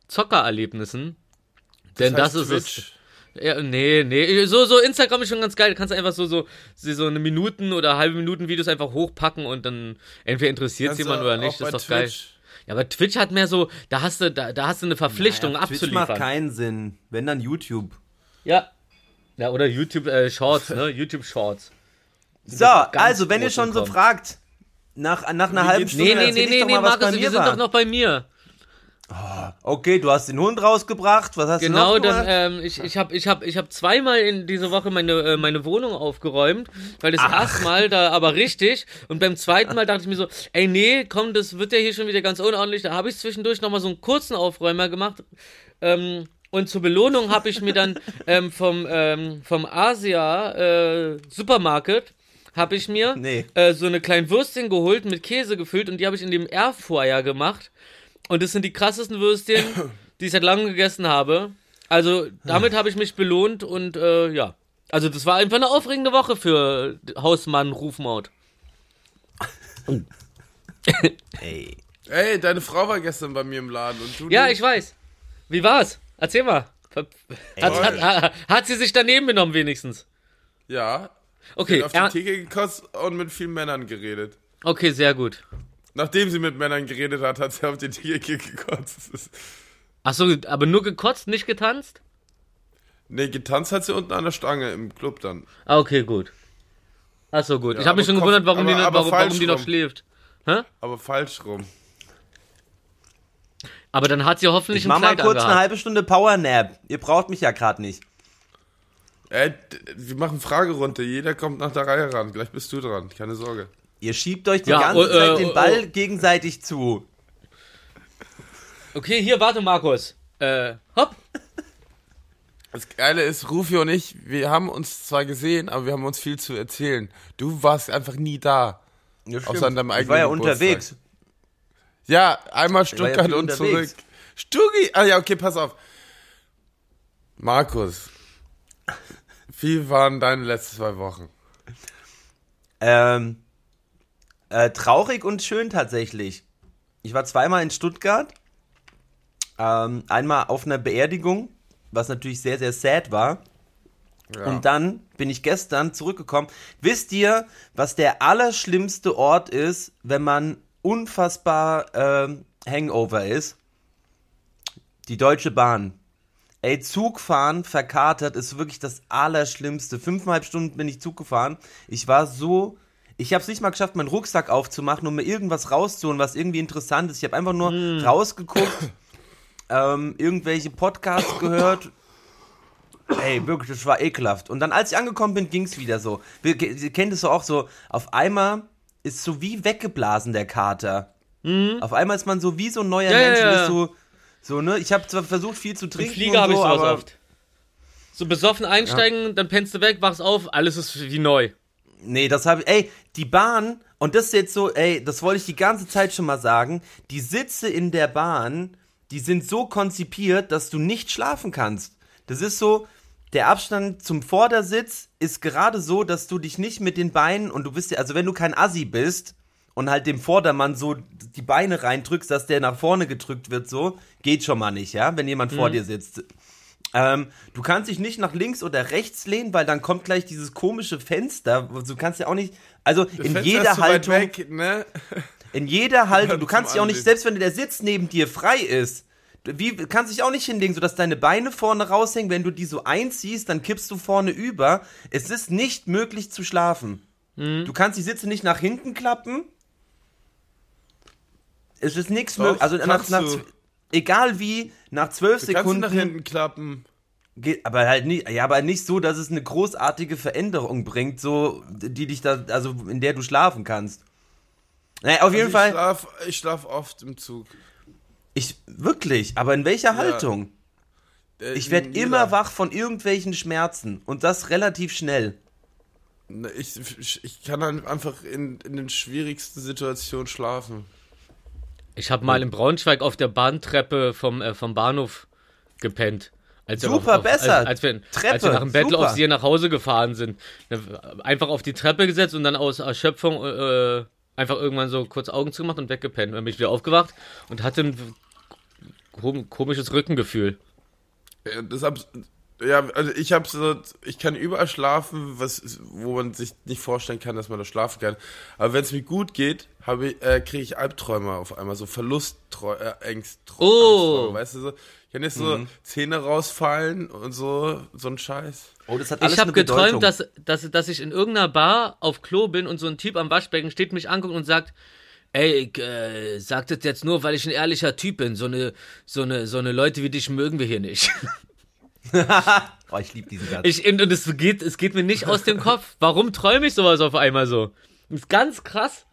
Zockererlebnissen. Denn das, ist es. Twitch. Ja, nee, nee. So, so Instagram ist schon ganz geil. Du kannst einfach so, so, so eine Minuten oder halbe Minuten Videos einfach hochpacken und dann entweder interessiert es jemand oder nicht. Das ist doch geil. Ja, aber Twitch hat mehr so, da hast du, da, da hast du eine Verpflichtung Ja, Twitch macht abzuliefern. keinen Sinn. Wenn dann YouTube. Ja. Ja, oder YouTube äh, Shorts, ne? YouTube Shorts. So, also, wenn ihr schon so im Kommen. fragt, nach, nach einer halben Stunde, Nee, nee, nee, nee, nee, Markus, wir sind war. doch noch bei mir. Okay, du hast den Hund rausgebracht. Was hast Genau, du noch gemacht? ähm, ich, ich habe ich hab, ich hab zweimal in dieser Woche meine, äh, meine Wohnung aufgeräumt, weil das erste Mal da aber richtig und beim zweiten Mal dachte ich mir so, ey nee, komm, das wird ja hier schon wieder ganz unordentlich. Da habe ich zwischendurch nochmal so einen kurzen Aufräumer gemacht ähm, und zur Belohnung habe ich mir dann ähm, vom, ähm, vom Asia äh, Supermarket habe ich mir Nee. äh, so eine kleine Würstchen geholt, mit Käse gefüllt und die habe ich in dem Airfryer gemacht. Und das sind die krassesten Würstchen, die ich seit langem gegessen habe. Also damit habe ich mich belohnt und äh, ja. Also das war einfach eine aufregende Woche für Hausmann Rufmaut. Ey. Ey, deine Frau war gestern bei mir im Laden und du Ja, nicht? ich weiß. Wie war's? Erzähl mal. Hat, hat, hat, hat sie sich daneben genommen wenigstens? Ja. Okay, Hat auf er, die Theke gekotzt und mit vielen Männern geredet. okay, sehr gut. Nachdem sie mit Männern geredet hat, hat sie auf die Theke gekotzt. Achso, aber nur gekotzt, nicht getanzt? Nee, getanzt hat sie unten an der Stange im Club dann. Ah, okay, gut. Achso, gut. Ja, ich habe mich schon Kopf- gewundert, warum, aber- die, noch- aber warum, warum die noch schläft. Aber falsch rum. Aber dann hat sie hoffentlich Ich ein mach mal Kleid kurz eine angehabt. halbe Stunde Powernap. Ihr braucht mich ja gerade nicht. Ey, d- wir machen Fragerunde. Jeder kommt nach der Reihe ran. Gleich bist du dran. Keine Sorge. Ihr schiebt euch die Ja, ganze oh, äh, Zeit den oh, Ball oh. gegenseitig zu. Okay, hier, warte, Markus. Äh, hopp. Das Geile ist, Rufi und ich, wir haben uns zwar gesehen, aber wir haben uns viel zu erzählen. Du warst einfach nie da. Ja, Außer an deinem ich eigenen war ja Geburtstag. unterwegs. Ja, einmal ja Stuttgart viel und unterwegs. zurück. Stuggi! Ah ja, okay, pass auf. Markus, wie waren deine letzten zwei Wochen? Ähm, äh, traurig und schön tatsächlich. Ich war zweimal in Stuttgart. Ähm, einmal auf einer Beerdigung, was natürlich sehr, sehr sad war. Ja. Und dann bin ich gestern zurückgekommen. Wisst ihr, was der allerschlimmste Ort ist, wenn man unfassbar ähm, Hangover ist? Die Deutsche Bahn. Ey, Zugfahren verkatert ist wirklich das Allerschlimmste. Fünfeinhalb Stunden bin ich Zug gefahren. Ich war so. Ich habe es nicht mal geschafft, meinen Rucksack aufzumachen, um mir irgendwas rauszuholen, was irgendwie interessant ist. Ich habe einfach nur rausgeguckt, ähm, irgendwelche Podcasts gehört. Ey, wirklich, das war ekelhaft. Und dann, als ich angekommen bin, ging's wieder so. Wir, ihr kennt es so auch so, auf einmal ist so wie weggeblasen der Kater. Auf einmal ist man so wie so ein neuer Ja, ja, Mensch. ja. ist so, so, ne? Ich habe zwar versucht, viel zu Im trinken. Flieger habe ich so, sowas oft. So besoffen einsteigen, dann pennst du weg, wachst auf, alles ist wie neu. Nee, das habe ich. Ey, die Bahn, und das ist jetzt so, ey, das wollte ich die ganze Zeit schon mal sagen. Die Sitze in der Bahn, die sind so konzipiert, dass du nicht schlafen kannst. Das ist so, der Abstand zum Vordersitz ist gerade so, dass du dich nicht mit den Beinen, und du bist ja, also wenn du kein Assi bist und halt dem Vordermann so die Beine reindrückst, dass der nach vorne gedrückt wird, so, geht schon mal nicht, ja, wenn jemand vor dir sitzt. Ähm, du kannst dich nicht nach links oder rechts lehnen, weil dann kommt gleich dieses komische Fenster. Du kannst ja auch nicht, also in Fenster jeder Haltung, Weg, ne? in jeder Haltung, du kannst dich auch nicht, selbst wenn der Sitz neben dir frei ist, wie kannst dich auch nicht hinlegen, sodass deine Beine vorne raushängen. Wenn du die so einziehst, dann kippst du vorne über. Es ist nicht möglich zu schlafen. Mhm. Du kannst die Sitze nicht nach hinten klappen. Es ist nichts möglich. Also nach, nach. Egal wie, nach zwölf Kannst du Sekunden. nach hinten klappen? Geht, aber halt nicht, ja, aber nicht so, dass es eine großartige Veränderung bringt, so, die dich da, also in der du schlafen kannst. Naja, auf jeden Also Fall, Ich schlaf, ich schlaf oft im Zug. ich, wirklich, aber in welcher Haltung? Äh, Ich werde immer wach von irgendwelchen Schmerzen und das relativ schnell. Ne, Ich, ich kann dann einfach in, in den schwierigsten Situationen schlafen. Ich habe mal in Braunschweig auf der Bahntreppe vom, äh, vom Bahnhof gepennt. Als wir Super, auf, besser. Als, als, wir, Treppe, als wir nach dem Battle of See nach Hause gefahren sind. Einfach auf die Treppe gesetzt und dann aus Erschöpfung äh, einfach irgendwann so kurz Augen zugemacht und weggepennt. Dann bin ich wieder aufgewacht und hatte ein kom komisches Rückengefühl. Ja, deshalb, ja, also ich habe so, ich kann überall schlafen, was, wo man sich nicht vorstellen kann, dass man da schlafen kann. Aber wenn es mir gut geht, habe ich, äh, kriege ich Albträume auf einmal, so Verlustträume, äh, Ängst, Oh. Weißt du so. Ich kann jetzt so Zähne rausfallen und so, so ein Scheiß. Oh, das hat alles Ich habe geträumt, dass, dass, dass ich in irgendeiner Bar auf Klo bin und so ein Typ am Waschbecken steht, mich anguckt und sagt, ey, ich, äh, sag das jetzt nur, weil ich ein ehrlicher Typ bin. So eine, so eine, so eine Leute wie dich mögen wir hier nicht. Oh, ich liebe diesen Satz. Ich, und es geht, es geht mir nicht aus dem Kopf. Warum träume ich sowas auf einmal so? Das ist ganz krass.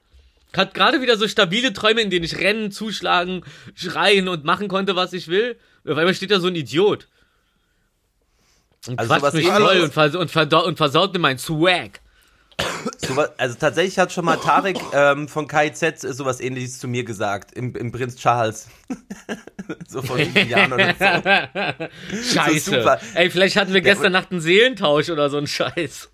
Hat gerade wieder so stabile Träume, in denen ich rennen, zuschlagen, schreien und machen konnte, was ich will. Auf einmal steht da so ein Idiot. Und Also quatscht mich voll und, vers und, und versaut mir mein Swag. So, also tatsächlich hat schon mal Tarek ähm, von KIZ sowas ähnliches zu mir gesagt, im, im Prinz Charles. so vor sieben Jahren oder so. Scheiße. super. Ey, vielleicht hatten wir Der- gestern Nacht einen Seelentausch oder so ein Scheiß.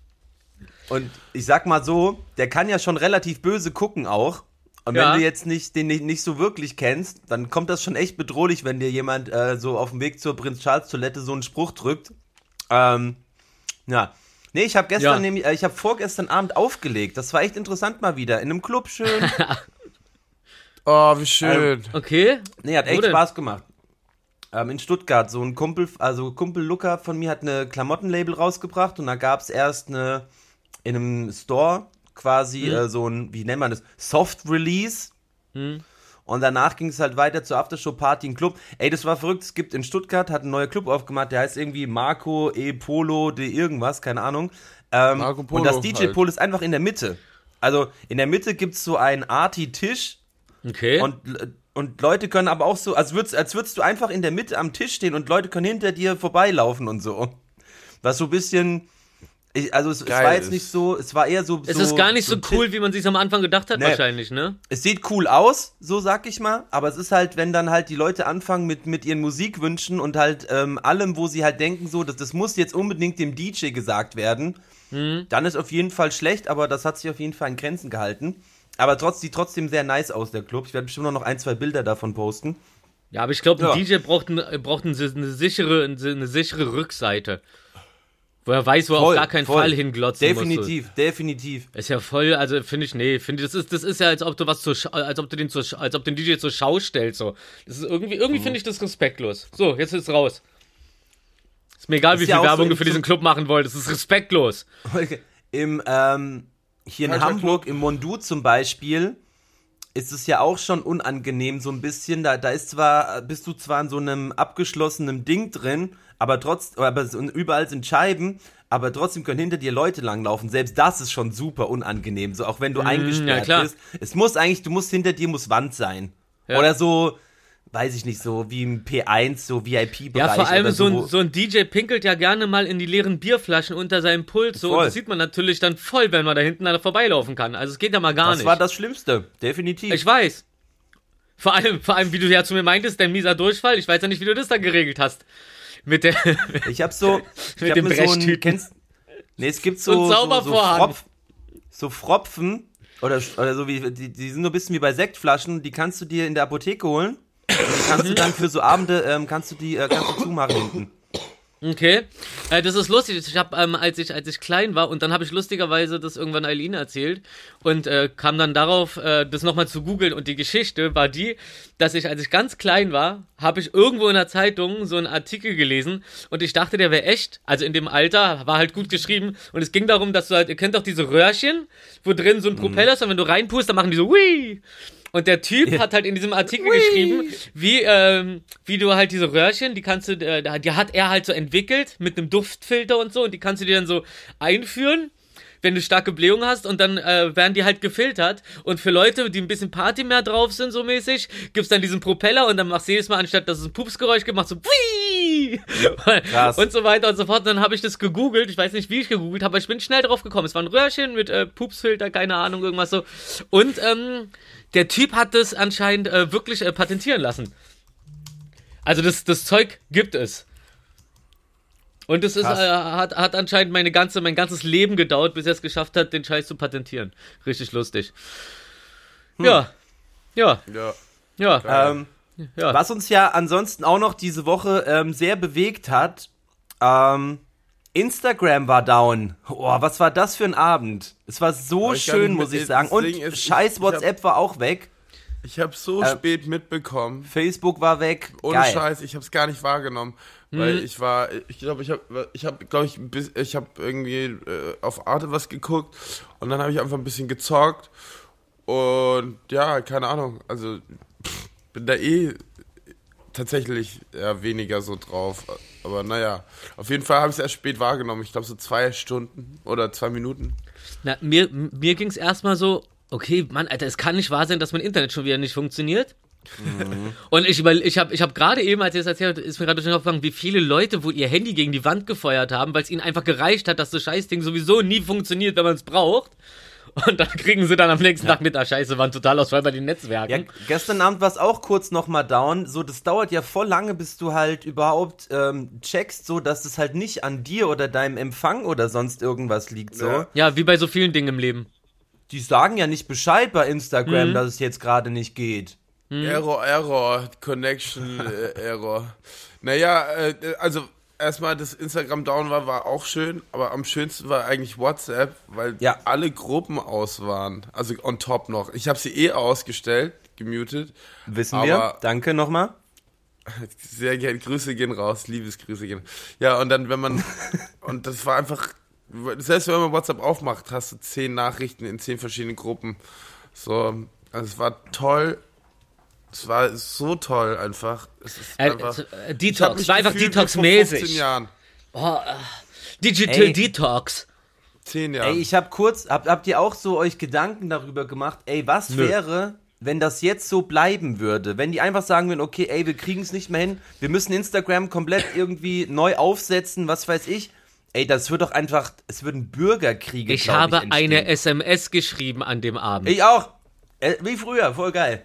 Und ich sag mal so, der kann ja schon relativ böse gucken auch. Und Ja. wenn du jetzt nicht den nicht, nicht so wirklich kennst, dann kommt das schon echt bedrohlich, wenn dir jemand äh, so auf dem Weg zur Prinz Charles Toilette so einen Spruch drückt. Ähm, ja. Nee, ich habe gestern Ja. nämlich, äh, ich habe vorgestern Abend aufgelegt. Das war echt interessant mal wieder. In einem Club schön. Oh, wie schön. Okay? Nee, hat echt? Spaß gemacht. Ähm, in Stuttgart, so ein Kumpel, also Kumpel Luca von mir hat eine Klamottenlabel rausgebracht und da gab es erst eine, in einem Store quasi Mhm. äh, so ein, wie nennt man das, Soft Release. Mhm. Und danach ging es halt weiter zur Aftershow-Party im Club. Ey, das war verrückt. Es gibt in Stuttgart, hat ein neuer Club aufgemacht, der heißt irgendwie Marco E Polo de irgendwas, keine Ahnung. Ähm, Marco Polo und das DJ-Pol halt. ist einfach in der Mitte. Also in der Mitte gibt es so einen Arty-Tisch Okay. und, und Leute können aber auch so, als würdest, als würdest du einfach in der Mitte am Tisch stehen und Leute können hinter dir vorbeilaufen und so. Was so ein bisschen. Ich, also es, es war jetzt nicht so, es war eher so. es so, ist gar nicht so, Ti- cool, wie man sich am Anfang gedacht hat, Nee. wahrscheinlich, ne? Es sieht cool aus, so sag ich mal, aber es ist halt, wenn dann halt die Leute anfangen mit, mit ihren Musikwünschen und halt ähm, allem, wo sie halt denken, so, das, das muss jetzt unbedingt dem DJ gesagt werden, Mhm. dann ist auf jeden Fall schlecht, aber das hat sich auf jeden Fall in Grenzen gehalten. Aber trotz, sieht trotzdem sehr nice aus, der Club. Ich werde bestimmt noch ein, zwei Bilder davon posten. Ja, aber ich glaube, ein Ja. DJ braucht, ein, braucht ein, eine, sichere, eine sichere Rückseite. Wo er weiß, wo er Voll, auf gar keinen voll. Fall hinglotzen Definitiv, definitiv. muss. Ist ja voll, also finde ich, nee, finde ich, das ist, das ist ja, als ob du was zur, als ob du den zur, als ob den DJ zur Schau stellst, so. Das ist irgendwie, Mhm. irgendwie finde ich das respektlos. So, jetzt ist raus. Ist mir egal, Ist wie ja viel so Werbung im du für diesen Club machen wolltest. Das ist respektlos. Im, ähm, hier in Hamburg, im Mondu zum Beispiel, ist es ja auch schon unangenehm, so ein bisschen. Da, da ist zwar, bist du zwar in so einem abgeschlossenen Ding drin, aber trotzdem, aber überall sind Scheiben, aber trotzdem können hinter dir Leute langlaufen. Selbst das ist schon super unangenehm, so auch wenn du eingesperrt Mhm, ja, klar. bist. Es muss eigentlich, du musst hinter dir muss Wand sein. Ja. Oder so, weiß ich nicht, so wie im P1, so VIP-Bereich. Ja, vor allem so wo- ein, so ein DJ pinkelt ja gerne mal in die leeren Bierflaschen unter seinem Pult. So, und das sieht man natürlich dann voll, wenn man da hinten da vorbeilaufen kann. Also es geht ja mal gar das nicht. war das Schlimmste, definitiv. Ich weiß. Vor allem, vor allem, wie du ja zu mir meintest, dein mieser Durchfall. Ich weiß ja nicht, wie du das dann geregelt hast. Mit der. Ich hab so, ich Mit hab dem so ein, Breschtüten. kennst, nee, es gibt So so, ein so, so. Fropf, so Fropfen, oder, oder so wie, die, die sind so ein bisschen wie bei Sektflaschen, die kannst du dir in der Apotheke holen. Kannst du dann für so Abende, ähm, kannst du die, äh, kannst du zumachen hinten. Okay. Äh, das ist lustig. Ich habe, ähm, als ich als ich klein war und dann habe ich lustigerweise das irgendwann Eileen erzählt und äh, kam dann darauf, äh, das nochmal zu googeln und die Geschichte war die, dass ich, als ich ganz klein war, habe ich irgendwo in der Zeitung so einen Artikel gelesen und ich dachte, der wäre echt. Also in dem Alter war halt gut geschrieben und es ging darum, dass du halt, ihr kennt doch diese Röhrchen, wo drin so ein Propeller ist und wenn du reinpust, dann machen die so Wii. Und der Typ hat halt in diesem Artikel geschrieben, wie, ähm, wie du halt diese Röhrchen, die kannst du, äh, die hat er halt so entwickelt mit einem Duftfilter und so und die kannst du dir dann so einführen, wenn du starke Blähung hast und dann äh, werden die halt gefiltert. Und für Leute, die ein bisschen Party mehr drauf sind, so mäßig, gibt's dann diesen Propeller und dann machst du jedes Mal, anstatt dass es ein Pupsgeräusch gibt, machst du Krass. und so weiter und so fort. Und dann habe ich das gegoogelt, ich weiß nicht, wie ich gegoogelt habe, aber ich bin schnell drauf gekommen. Es war ein Röhrchen mit äh, Pupsfilter, keine Ahnung, irgendwas so. Und ähm, der Typ hat das anscheinend äh, wirklich äh, patentieren lassen. Also das, das Zeug gibt es. Und es ist, äh, hat, hat anscheinend meine ganze, mein ganzes Leben gedauert, bis er es geschafft hat, den Scheiß zu patentieren. Richtig lustig. Ja. Ja, Ja. ja, Ähm, ja. Was uns ja ansonsten auch noch diese Woche ähm, sehr bewegt hat, ähm, Instagram war down. Oh, was war das für ein Abend? Es war so schön, muss ich sagen. Und ist, ich- scheiß ich hab- WhatsApp war auch weg. Ich habe so Äh, spät mitbekommen. Facebook war weg. Ohne Geil. Scheiß, ich habe es gar nicht wahrgenommen, weil ich war, ich glaube, ich habe, ich habe, glaube ich, ich habe irgendwie äh, auf Arte was geguckt und dann habe ich einfach ein bisschen gezockt Und ja, keine Ahnung. Also bin da eh tatsächlich eher weniger so drauf. Aber naja, auf jeden Fall habe ich es erst spät wahrgenommen. Ich glaube so zwei Stunden oder zwei Minuten. Na, mir mir ging es erstmal so, okay, Mann, Alter, es kann nicht wahr sein, dass mein Internet schon wieder nicht funktioniert. Und ich, über, ich habe ich hab gerade eben, als ihr das erzählt habt, ist mir gerade schon aufgegangen, wie viele Leute wohl ihr Handy gegen die Wand gefeuert haben, weil es ihnen einfach gereicht hat, dass das Scheißding sowieso nie funktioniert, wenn man es braucht. Und dann kriegen sie dann am nächsten Tag mit, ah scheiße, waren total ausfall bei den Netzwerken. Ja, gestern Abend war es auch kurz nochmal down. So, das dauert ja voll lange, bis du halt überhaupt ähm, checkst, so dass es halt nicht an dir oder deinem Empfang oder sonst irgendwas liegt. So. Ja. Ja, wie bei so vielen Dingen im Leben. Die sagen ja nicht Bescheid bei Mhm. Instagram, dass es jetzt gerade nicht geht. Error, Error, Connection, äh, Error. Naja, äh, also erstmal das Instagram down war, war auch schön, aber am schönsten war eigentlich WhatsApp, weil Ja. alle Gruppen aus waren. Also on top noch. Ich habe sie eh ausgestellt, gemutet. Wissen wir. Danke nochmal. Sehr gerne. Grüße gehen raus, Liebesgrüße gehen. Ja, und dann, wenn man, und das war einfach, selbst wenn man WhatsApp aufmacht, hast du zehn Nachrichten in zehn verschiedenen Gruppen. So, also es war toll. Es war so toll einfach. Es ist Äh, einfach äh, Ich hab Detox, mich war einfach vor 15 Detox-mäßig. Jahren. Digital Ey. Detox. Zehn Jahre. Ey, ich hab kurz, habt, habt ihr auch so euch Gedanken darüber gemacht, ey, was Nö. wäre, wenn das jetzt so bleiben würde? Wenn die einfach sagen würden, okay, ey, wir kriegen es nicht mehr hin, wir müssen Instagram komplett irgendwie neu aufsetzen, was weiß ich. Ey, das wird doch einfach, es würden Bürgerkriege, Ich habe entstehen. eine SMS geschrieben an dem Abend. Ich auch. Äh, wie früher, voll geil.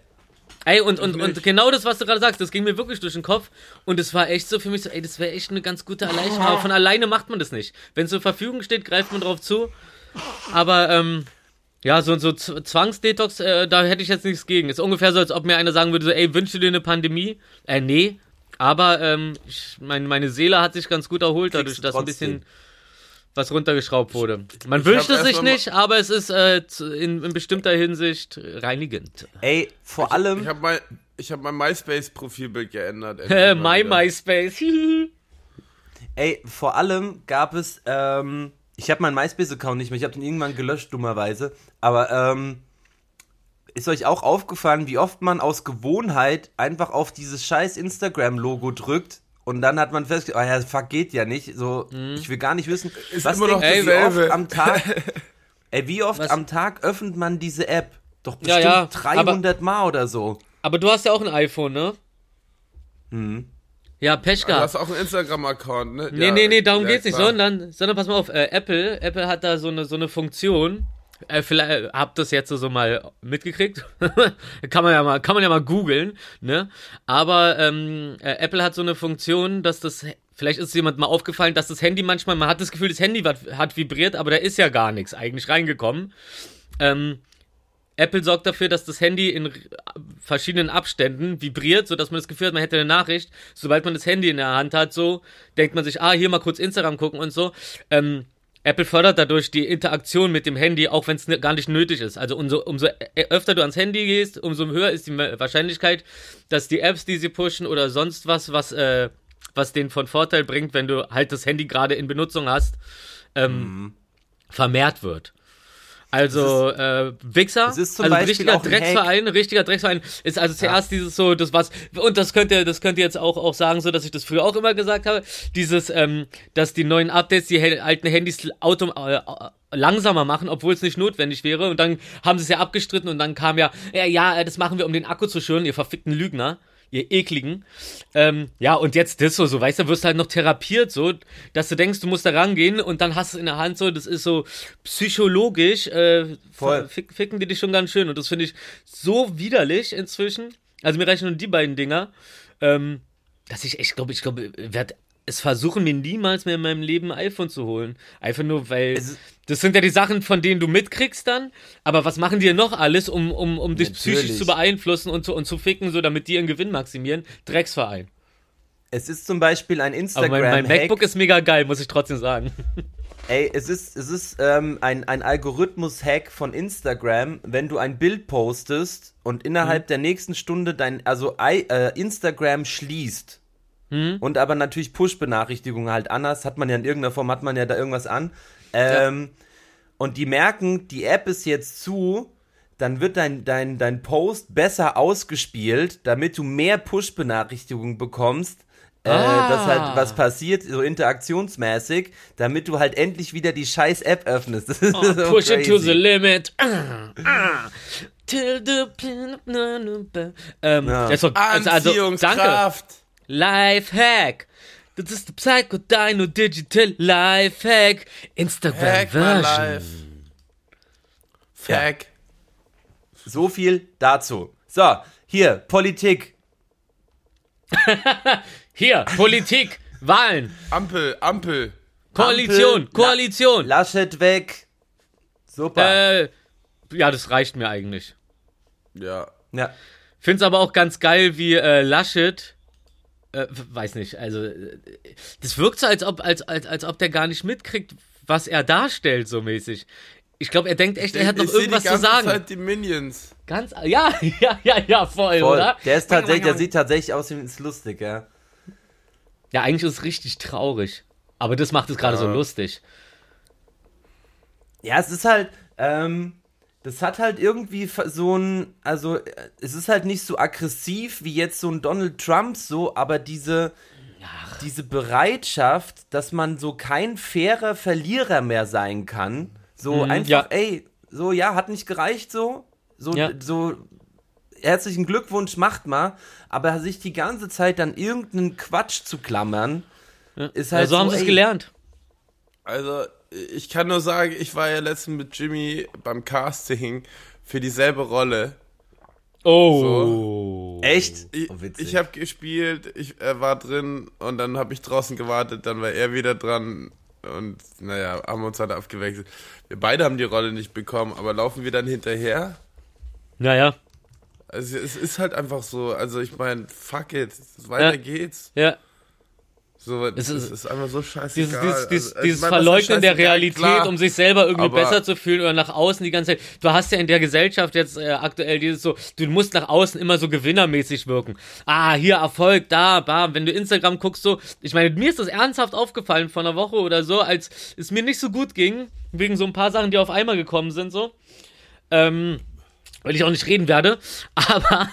Ey, und, und, und genau das, was du gerade sagst, das ging mir wirklich durch den Kopf. Und es war echt so für mich so, ey, das wäre echt eine ganz gute Erleichterung. Aber von alleine macht man das nicht. Wenn es zur Verfügung steht, greift man drauf zu. Aber, ähm, ja, so, so Zwangsdetox, äh, da hätte ich jetzt nichts gegen. Ist ungefähr so, als ob mir einer sagen würde, so, ey, wünschst du dir eine Pandemie? Äh, nee. Aber, ähm, ich, mein, meine Seele hat sich ganz gut erholt, dadurch, dass ein bisschen was runtergeschraubt wurde. Man Ich wünscht es sich nicht, aber es ist äh, in, in bestimmter Hinsicht reinigend. Ey, vor allem, ich habe mein, ich hab mein MySpace-Profilbild geändert. My. MySpace. ey, vor allem gab es, ähm, ich habe meinen MySpace-Account nicht mehr, ich habe den irgendwann gelöscht, dummerweise, aber, ähm, ist euch auch aufgefallen, wie oft man aus Gewohnheit einfach auf dieses scheiß Instagram-Logo drückt und dann hat man festgestellt, oh ja, fuck, geht ja nicht, so, ich will gar nicht wissen, Ist was immer noch denkt wie oft am Tag, ey, wie oft Was? am Tag öffnet man diese App? Doch Ja, bestimmt ja, 300 Mal oder so. Aber du hast ja auch ein iPhone, ne? Mhm. Ja, Pech Du gehabt. hast auch einen Instagram-Account, ne? Nee, ja, nee, nee, darum ja, geht's nicht, klar. sondern, sondern pass mal auf, äh, Apple, Apple hat da so eine, so eine Funktion, äh, vielleicht äh, habt das jetzt so mal mitgekriegt, kann man ja mal, kann man ja mal googeln, ne? Aber ähm, äh, Apple hat so eine Funktion, dass das, vielleicht ist jemand mal aufgefallen, dass das Handy manchmal, man hat das Gefühl, das Handy hat vibriert, aber da ist ja gar nichts eigentlich reingekommen. Ähm, Apple sorgt dafür, dass das Handy in verschiedenen Abständen vibriert, sodass man das Gefühl hat, man hätte eine Nachricht. Sobald man das Handy in der Hand hat, so denkt man sich, ah, hier mal kurz Instagram gucken und so. Ähm, Apple fördert dadurch die Interaktion mit dem Handy, auch wenn es gar nicht nötig ist. Also umso, umso ä- öfter du ans Handy gehst, umso höher ist die Wahrscheinlichkeit, dass die Apps, die sie pushen oder sonst was, was, äh, was denen von Vorteil bringt, wenn du halt das Handy gerade in Benutzung hast, ähm, vermehrt wird. Also, äh, Wichser, ist also Beispiel richtiger Drecksverein, ein richtiger Drecksverein ist also zuerst dieses so, das was, und das könnt ihr, das könnt ihr jetzt auch, auch sagen, so, dass ich das früher auch immer gesagt habe, dieses, ähm, dass die neuen Updates die alten Handys autom äh, äh, langsamer machen, obwohl es nicht notwendig wäre, und dann haben sie es ja abgestritten und dann kam ja, ja, ja, äh, das machen wir, um den Akku zu schonen, ihr verfickten Lügner. Ihr ekligen. Ähm, ja, und jetzt das so, so, weißt du, wirst halt noch therapiert, so, dass du denkst, du musst da rangehen und dann hast du es in der Hand so, das ist so psychologisch, äh, Voll. fick, ficken die dich schon ganz schön. Und das finde ich so widerlich inzwischen. Also mir reichen nur die beiden Dinger, ähm, dass ich echt glaube, ich glaube, werde es versuchen, mir niemals mehr in meinem Leben ein iPhone zu holen. Einfach nur, weil ist- das sind ja die Sachen, von denen du mitkriegst dann. Aber was machen die denn noch alles, um, um, um dich Natürlich. psychisch zu beeinflussen und zu, und zu ficken, so damit die ihren Gewinn maximieren? Drecksverein. Es ist zum Beispiel ein Aber Instagram. mein, mein MacBook ist mega geil, muss ich trotzdem sagen. Ey, es ist, es ist ähm, ein, ein Algorithmus-Hack von Instagram, wenn du ein Bild postest und innerhalb der nächsten Stunde dein, also äh, Instagram schließt und aber natürlich Push-Benachrichtigungen halt anders, hat man ja in irgendeiner Form, hat man ja da irgendwas an. Ähm, Und die merken, die App ist jetzt zu, dann wird dein, dein, dein Post besser ausgespielt, damit du mehr Push-Benachrichtigungen bekommst. Äh, Ah. dass halt was passiert, so interaktionsmäßig, damit du halt endlich wieder die scheiß App öffnest. Das ist Oh, so push it to crazy. the limit. Ah, ah. Till the. Ähm, Ja. das ist doch, also, also, danke. Lifehack. Das ist der Psycho Dino Digital Lifehack. Instagram Version. Fack. So viel dazu. So, hier, Politik. Hier, Politik, Wahlen, Ampel, Ampel. Koalition, Ampel, Koalition. La Laschet weg. Super. Äh, ja, das reicht mir eigentlich. Ja. ja. Find's aber auch ganz geil, wie äh, Laschet, äh, weiß nicht, also äh, das wirkt so, als ob, als, als, als ob der gar nicht mitkriegt, was er darstellt, so mäßig. Ich glaube, er denkt echt, er hat noch ich irgendwas die zu ganze sagen. Zeit die Minions. Ganz, ja, ja, ja, ja, voll, Voll. oder? Der ist tatsächlich, der sieht tatsächlich aus wie ist lustig, ja. Ja, eigentlich ist es richtig traurig. Aber das macht es gerade so Ja. lustig. Ja, es ist halt, ähm, das hat halt irgendwie so ein, also äh, es ist halt nicht so aggressiv wie jetzt so ein Donald Trump so, aber diese, diese Bereitschaft, dass man so kein fairer Verlierer mehr sein kann, so einfach, Mhm, ja. ey, so ja, hat nicht gereicht so, so, Ja. so herzlichen Glückwunsch, macht mal, aber sich die ganze Zeit dann irgendeinen Quatsch zu klammern, ist Ja, halt so haben sie es gelernt. Also, ich kann nur sagen, ich war ja letztens mit Jimmy beim Casting für dieselbe Rolle. Oh. Echt? Ich, Oh, witzig. ich habe gespielt, ich er war drin und dann habe ich draußen gewartet, dann war er wieder dran und naja, haben uns halt abgewechselt. Wir beide haben die Rolle nicht bekommen, aber laufen wir dann hinterher? Naja, Also es ist halt einfach so, also ich meine, fuck it, weiter Ja. geht's. ja. So, es ist- ist, einfach so scheißegal. Dieses, dieses, dieses, Also, dieses mein, was ist Verleugnen der? Realität, Klar, um sich selber irgendwie besser zu fühlen oder nach außen die ganze Zeit. Du hast ja in der Gesellschaft jetzt äh, aktuell dieses so, du musst nach außen immer so gewinnermäßig wirken. Ah, hier Erfolg, da, bam. Wenn du Instagram guckst, so, ich meine, mir ist das ernsthaft aufgefallen vor einer Woche oder so, als es mir nicht so gut ging, wegen so ein paar Sachen, die auf einmal gekommen sind, so. Ähm, weil ich auch nicht reden werde, aber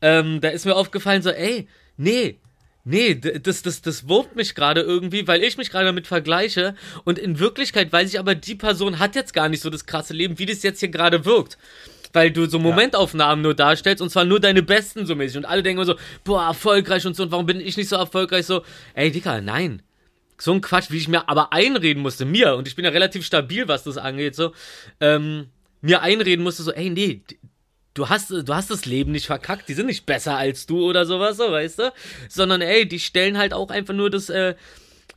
ähm, da ist mir aufgefallen, so, ey, nee, nee, das, das, das wurmt mich gerade irgendwie, weil ich mich gerade damit vergleiche und in Wirklichkeit weiß ich aber, die Person hat jetzt gar nicht so das krasse Leben, wie das jetzt hier gerade wirkt. Weil du so Momentaufnahmen nur darstellst und zwar nur deine besten so mäßig und alle denken immer so, boah, erfolgreich und so und warum bin ich nicht so erfolgreich so? Ey, Digga, nein. So ein Quatsch, wie ich mir aber einreden musste, mir, und ich bin ja relativ stabil, was das angeht, so, ähm, mir einreden musste, so, ey, nee, du hast, du hast das Leben nicht verkackt, die sind nicht besser als du oder sowas, so, weißt du? Sondern, ey, die stellen halt auch einfach nur das, äh,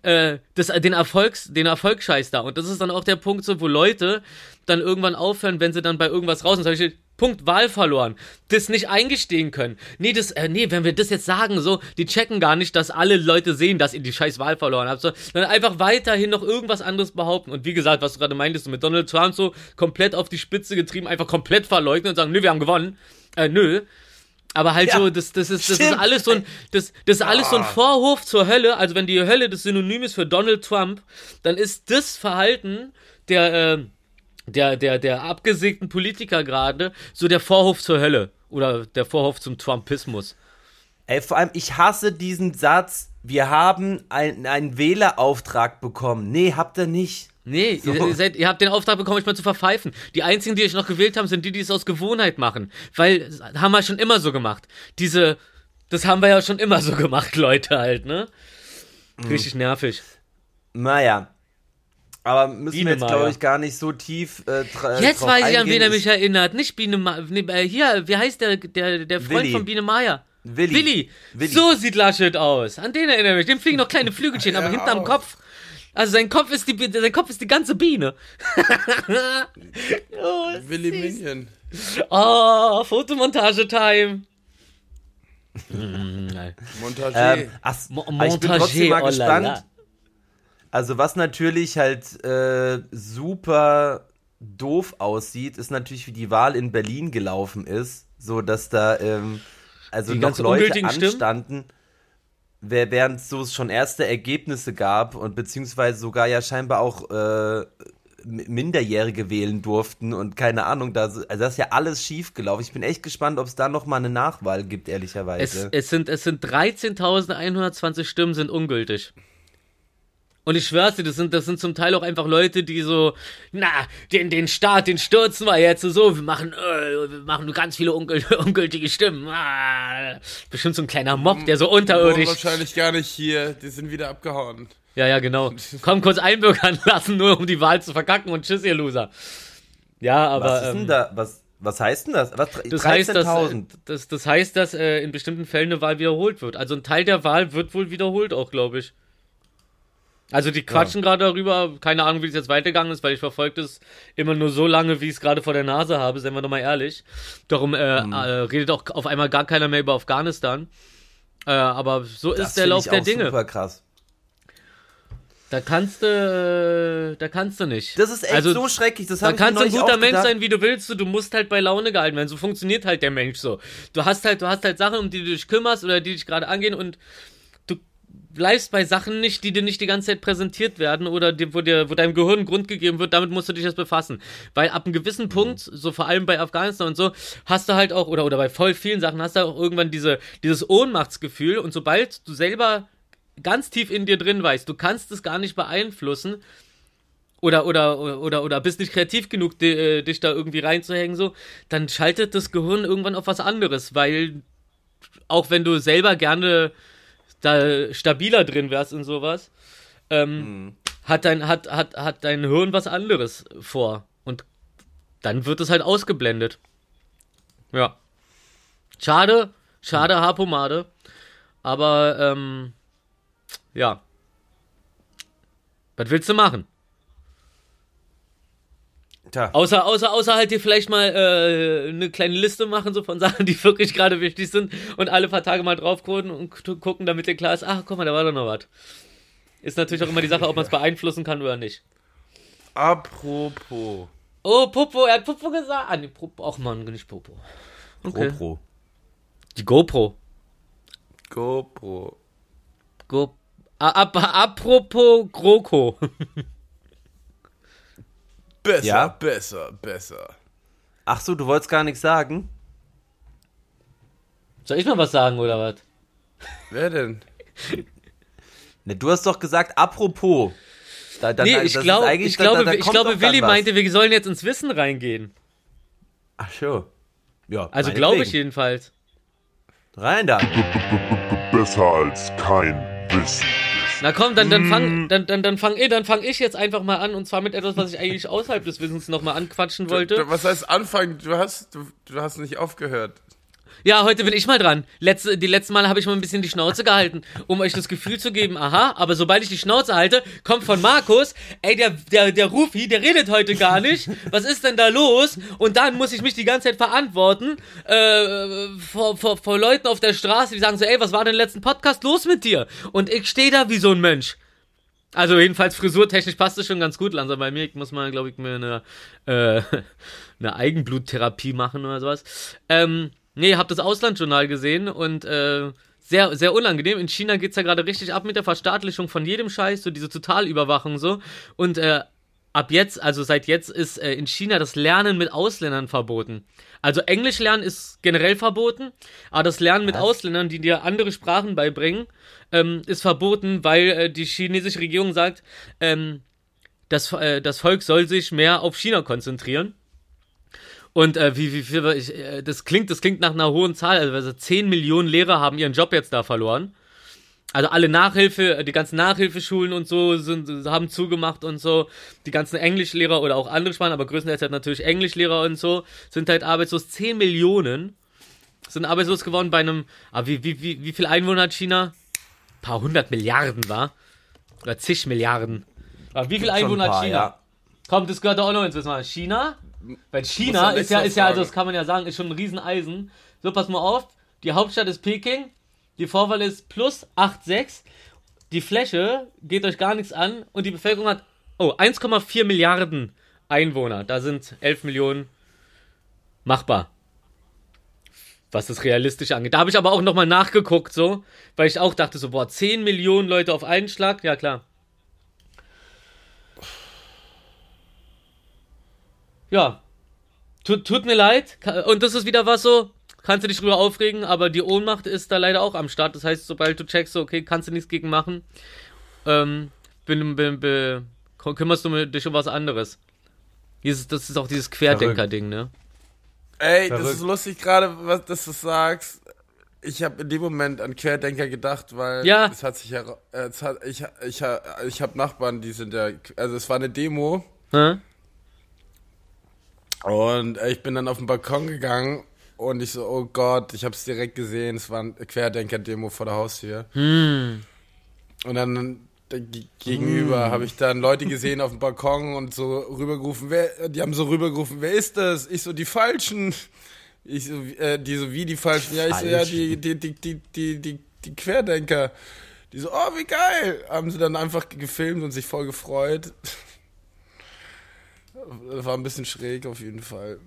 äh, das, den Erfolgs, den Erfolgsscheiß da. Und das ist dann auch der Punkt, so, wo Leute dann irgendwann aufhören, wenn sie dann bei irgendwas raus sind. Zum Beispiel, Punkt, Wahl verloren. Das nicht eingestehen können. Nee, das, äh, nee, wenn wir das jetzt sagen, so, die checken gar nicht, dass alle Leute sehen, dass ihr die scheiß Wahl verloren habt, so, sondern einfach weiterhin noch irgendwas anderes behaupten. Und wie gesagt, was du gerade meintest, mit Donald Trump so komplett auf die Spitze getrieben, einfach komplett verleugnen und sagen, nö, wir haben gewonnen. Äh, nö. Aber halt Ja, so, das, das ist, das ist alles so ein, das, das ist alles so ein Vorhof zur Hölle. Also wenn die Hölle das Synonym ist für Donald Trump, dann ist das Verhalten der, äh, der, der, der abgesägten Politiker gerade so der Vorhof zur Hölle. Oder der Vorhof zum Trumpismus. Ey, vor allem, ich hasse diesen Satz, wir haben ein- einen Wählerauftrag bekommen. Nee, habt ihr nicht. Nee, So. ihr, ihr, seid, ihr habt den Auftrag bekommen, euch mal zu verpfeifen. Die einzigen, die euch noch gewählt haben, sind die, die es aus Gewohnheit machen. Weil, haben wir schon immer so gemacht. Diese, das haben wir ja schon immer so gemacht, Leute halt, ne? Richtig nervig. Naja. Aber müssen Biene wir jetzt, glaube ich, gar nicht so tief äh, dra- Jetzt weiß ich, an wen er mich erinnert. Nicht Biene Maya. Nee, äh, hier, wie heißt der, der, der Freund Willi. von Biene Maya? Willi. Willi. Willi. So sieht Laschet aus. An den erinnere ich mich. Dem fliegen noch kleine Flügelchen, aber Ja, hinterm auch. Kopf. Also sein Kopf ist die, sein Kopf ist die ganze Biene. oh, Willy Minion. oh Fotomontage-Time. Montage. Ähm, ach, Mo- aber ich bin Montage, trotzdem mal oh la gespannt. la. Also was natürlich halt äh, super doof aussieht, ist natürlich, wie die Wahl in Berlin gelaufen ist. So, dass da ähm, also Die noch Leute anstanden, wer- während so es schon erste Ergebnisse gab und beziehungsweise sogar ja scheinbar auch äh, Minderjährige wählen durften und keine Ahnung, da, also das ist ja alles schief gelaufen. Ich bin echt gespannt, ob es da noch mal eine Nachwahl gibt, Es, ehrlicherweise. es sind, es sind 13.120 Stimmen sind ungültig. Und ich schwör's dir, das sind, das sind zum Teil auch einfach Leute, die so, na, den, den Staat, den stürzen wir jetzt so, wir machen, äh, wir machen ganz viele ungül ungültige Stimmen. Ah, bestimmt so ein kleiner Mob, der so unterirdisch. wahrscheinlich gar nicht hier. Die sind wieder abgehauen. Ja, ja, genau. Komm kurz einbürgern lassen, nur um die Wahl zu verkacken und tschüss, ihr Loser. Ja, aber. was ist ähm, denn da, was, was heißt denn das? Was, Das heißt, dass, äh, 13.000? das, das heißt, dass äh, in bestimmten Fällen eine Wahl wiederholt wird. Also ein Teil der Wahl wird wohl wiederholt auch, glaube ich. Also die quatschen gerade darüber, keine Ahnung, wie es jetzt weitergegangen ist, weil ich verfolge das immer nur so lange, wie ich es gerade vor der Nase habe, seien wir doch mal ehrlich. Darum äh, Hm. äh, redet auch auf einmal gar keiner mehr über Afghanistan. Äh, aber so Das ist der Lauf ich der auch Dinge. Super krass. Da kannst du, da kannst du nicht. Das ist echt Also, so schrecklich. Das Da kannst du ein guter Mensch sein, wie du willst, du, musst halt bei Laune gehalten werden. So funktioniert halt der Mensch so. Du hast halt, du hast halt Sachen, um die du dich kümmerst oder die dich gerade angehen und bleibst bei Sachen nicht, die dir nicht die ganze Zeit präsentiert werden oder die, wo, dir, wo deinem Gehirn Grund gegeben wird, damit musst du dich jetzt befassen. Weil ab einem gewissen Punkt, so vor allem bei Afghanistan und so, hast du halt auch, oder, oder bei voll vielen Sachen, hast du auch irgendwann diese, dieses Ohnmachtsgefühl und sobald du selber ganz tief in dir drin weißt, du kannst es gar nicht beeinflussen, oder oder oder oder bist nicht kreativ genug, äh, dich da irgendwie reinzuhängen so, dann schaltet das Gehirn irgendwann auf was anderes, weil auch wenn du selber gerne da stabiler drin wärst in sowas, ähm, hat dein hat hat hat dein Hirn was anderes vor und dann wird es halt ausgeblendet. Ja. Schade, schade Haarpomade, aber ähm, ja. Was willst du machen? Tja, Außer, außer, außer halt dir vielleicht mal äh, eine kleine Liste machen, so von Sachen, die wirklich gerade wichtig sind und alle paar Tage mal drauf gucken und gu- gucken, damit dir klar ist, ach, guck mal, da war doch noch was. Ist natürlich auch immer die Sache, ob man es beeinflussen kann oder nicht. Apropos. Oh, Popo, er hat Popo gesagt. Ah, nee, Popo, ach man, nicht Popo. Okay. GoPro. Die GoPro. GoPro. Go A ap apropos GroKo. Besser, Ja? besser, besser. Ach so, du wolltest gar nichts sagen? Soll ich mal was sagen oder was? Wer denn? Ne, du hast doch gesagt, apropos. Da, da, Nee, ich eigentlich- ich da- da- glaube, da ich glaube, Willi meinte, wir sollen jetzt ins Wissen reingehen. Ach so. Ja, Also glaube ich jedenfalls. Rein da. Besser als kein Wissen. Na komm, dann, dann fang, dann, dann, dann fang, eh, dann fang ich jetzt einfach mal an und zwar mit etwas, was ich eigentlich außerhalb des Wissens nochmal anquatschen wollte. Du, was heißt anfangen? Du hast, du, du hast nicht aufgehört. Ja, heute bin ich mal dran. Letzte, die letzten Mal habe ich mal ein bisschen die Schnauze gehalten, um euch das Gefühl zu geben, aha, aber sobald ich die Schnauze halte, kommt von Markus, ey, der, der, der Rufi, der redet heute gar nicht, was ist denn da los? Und dann muss ich mich die ganze Zeit verantworten, äh, vor, vor, vor Leuten auf der Straße, die sagen so, ey, was war denn im letzten Podcast los mit dir? Und ich stehe da wie so ein Mensch. Also jedenfalls frisurtechnisch passt es schon ganz gut langsam bei mir. Ich muss mal, glaube ich, mir eine, äh, eine Eigenbluttherapie machen oder sowas. Ähm, nee, hab das Auslandsjournal gesehen und äh, sehr, sehr unangenehm. In China geht's ja gerade richtig ab mit der Verstaatlichung von jedem Scheiß, so diese Totalüberwachung so. Und äh, ab jetzt, also seit jetzt, ist äh, in China das Lernen mit Ausländern verboten. Also Englisch lernen ist generell verboten, aber das Lernen mit Ausländern, die dir andere Sprachen beibringen, ähm, ist verboten, weil äh, die chinesische Regierung sagt, ähm, das, äh, das Volk soll sich mehr auf China konzentrieren. Und äh, wie, wie viel, ich, äh, das klingt, das klingt nach einer hohen Zahl. Also, also 10 Millionen Lehrer haben ihren Job jetzt da verloren. Also alle Nachhilfe, äh, die ganzen Nachhilfeschulen und so sind, haben zugemacht und so. Die ganzen Englischlehrer oder auch andere Sprachen, aber größtenteils halt natürlich Englischlehrer und so, sind halt arbeitslos. 10 Millionen sind arbeitslos geworden bei einem, ah, wie, wie, wie, wie viel Einwohner hat China? Ein paar hundert Milliarden, war? Oder zig Milliarden. Aber wie viel Einwohner hat China? ja. Komm, das gehört doch auch noch ins Wissen. China? Weil China ist ja, ist ja, also das kann man ja sagen, ist schon ein Rieseneisen. So, pass mal auf. Die Hauptstadt ist Peking. Die Vorwahl ist plus 8,6. Die Fläche geht euch gar nichts an. Und die Bevölkerung hat, oh, 1,4 Milliarden Einwohner. Da sind 11 Millionen machbar. Was das realistisch angeht. Da habe ich aber auch nochmal nachgeguckt, so. Weil ich auch dachte so, boah, 10 Millionen Leute auf einen Schlag. Ja, klar. Ja, tut, tut mir leid. Und das ist wieder was so, kannst du dich drüber aufregen, aber die Ohnmacht ist da leider auch am Start. Das heißt, sobald du checkst, so, okay, kannst du nichts gegen machen, ähm, bin, bin, bin, kümmerst du dich um was anderes. Dieses, das ist auch dieses Querdenker-Ding, ne? Ey, das ist lustig gerade, was dass du sagst. Ich habe in dem Moment an Querdenker gedacht, weil Ja. es hat sich ja, äh, es hat, ich, ich, ich habe Nachbarn, die sind ja, also es war eine Demo Hä? Und äh, ich bin dann auf den Balkon gegangen und ich so, oh Gott, ich habe es direkt gesehen, es war eine Querdenker-Demo vor der Haustür. Hm. Und dann äh, ge- gegenüber habe ich dann Leute gesehen auf dem Balkon und so rübergerufen, wer, die haben so rübergerufen, wer ist das? Ich so, die Falschen. Ich so, äh, die so, wie die Falschen? Ja, ich so, ja, die, die, die, die, die, die, die Querdenker. Die so, oh, wie geil. Haben sie dann einfach gefilmt und sich voll gefreut. Das war ein bisschen schräg auf jeden Fall.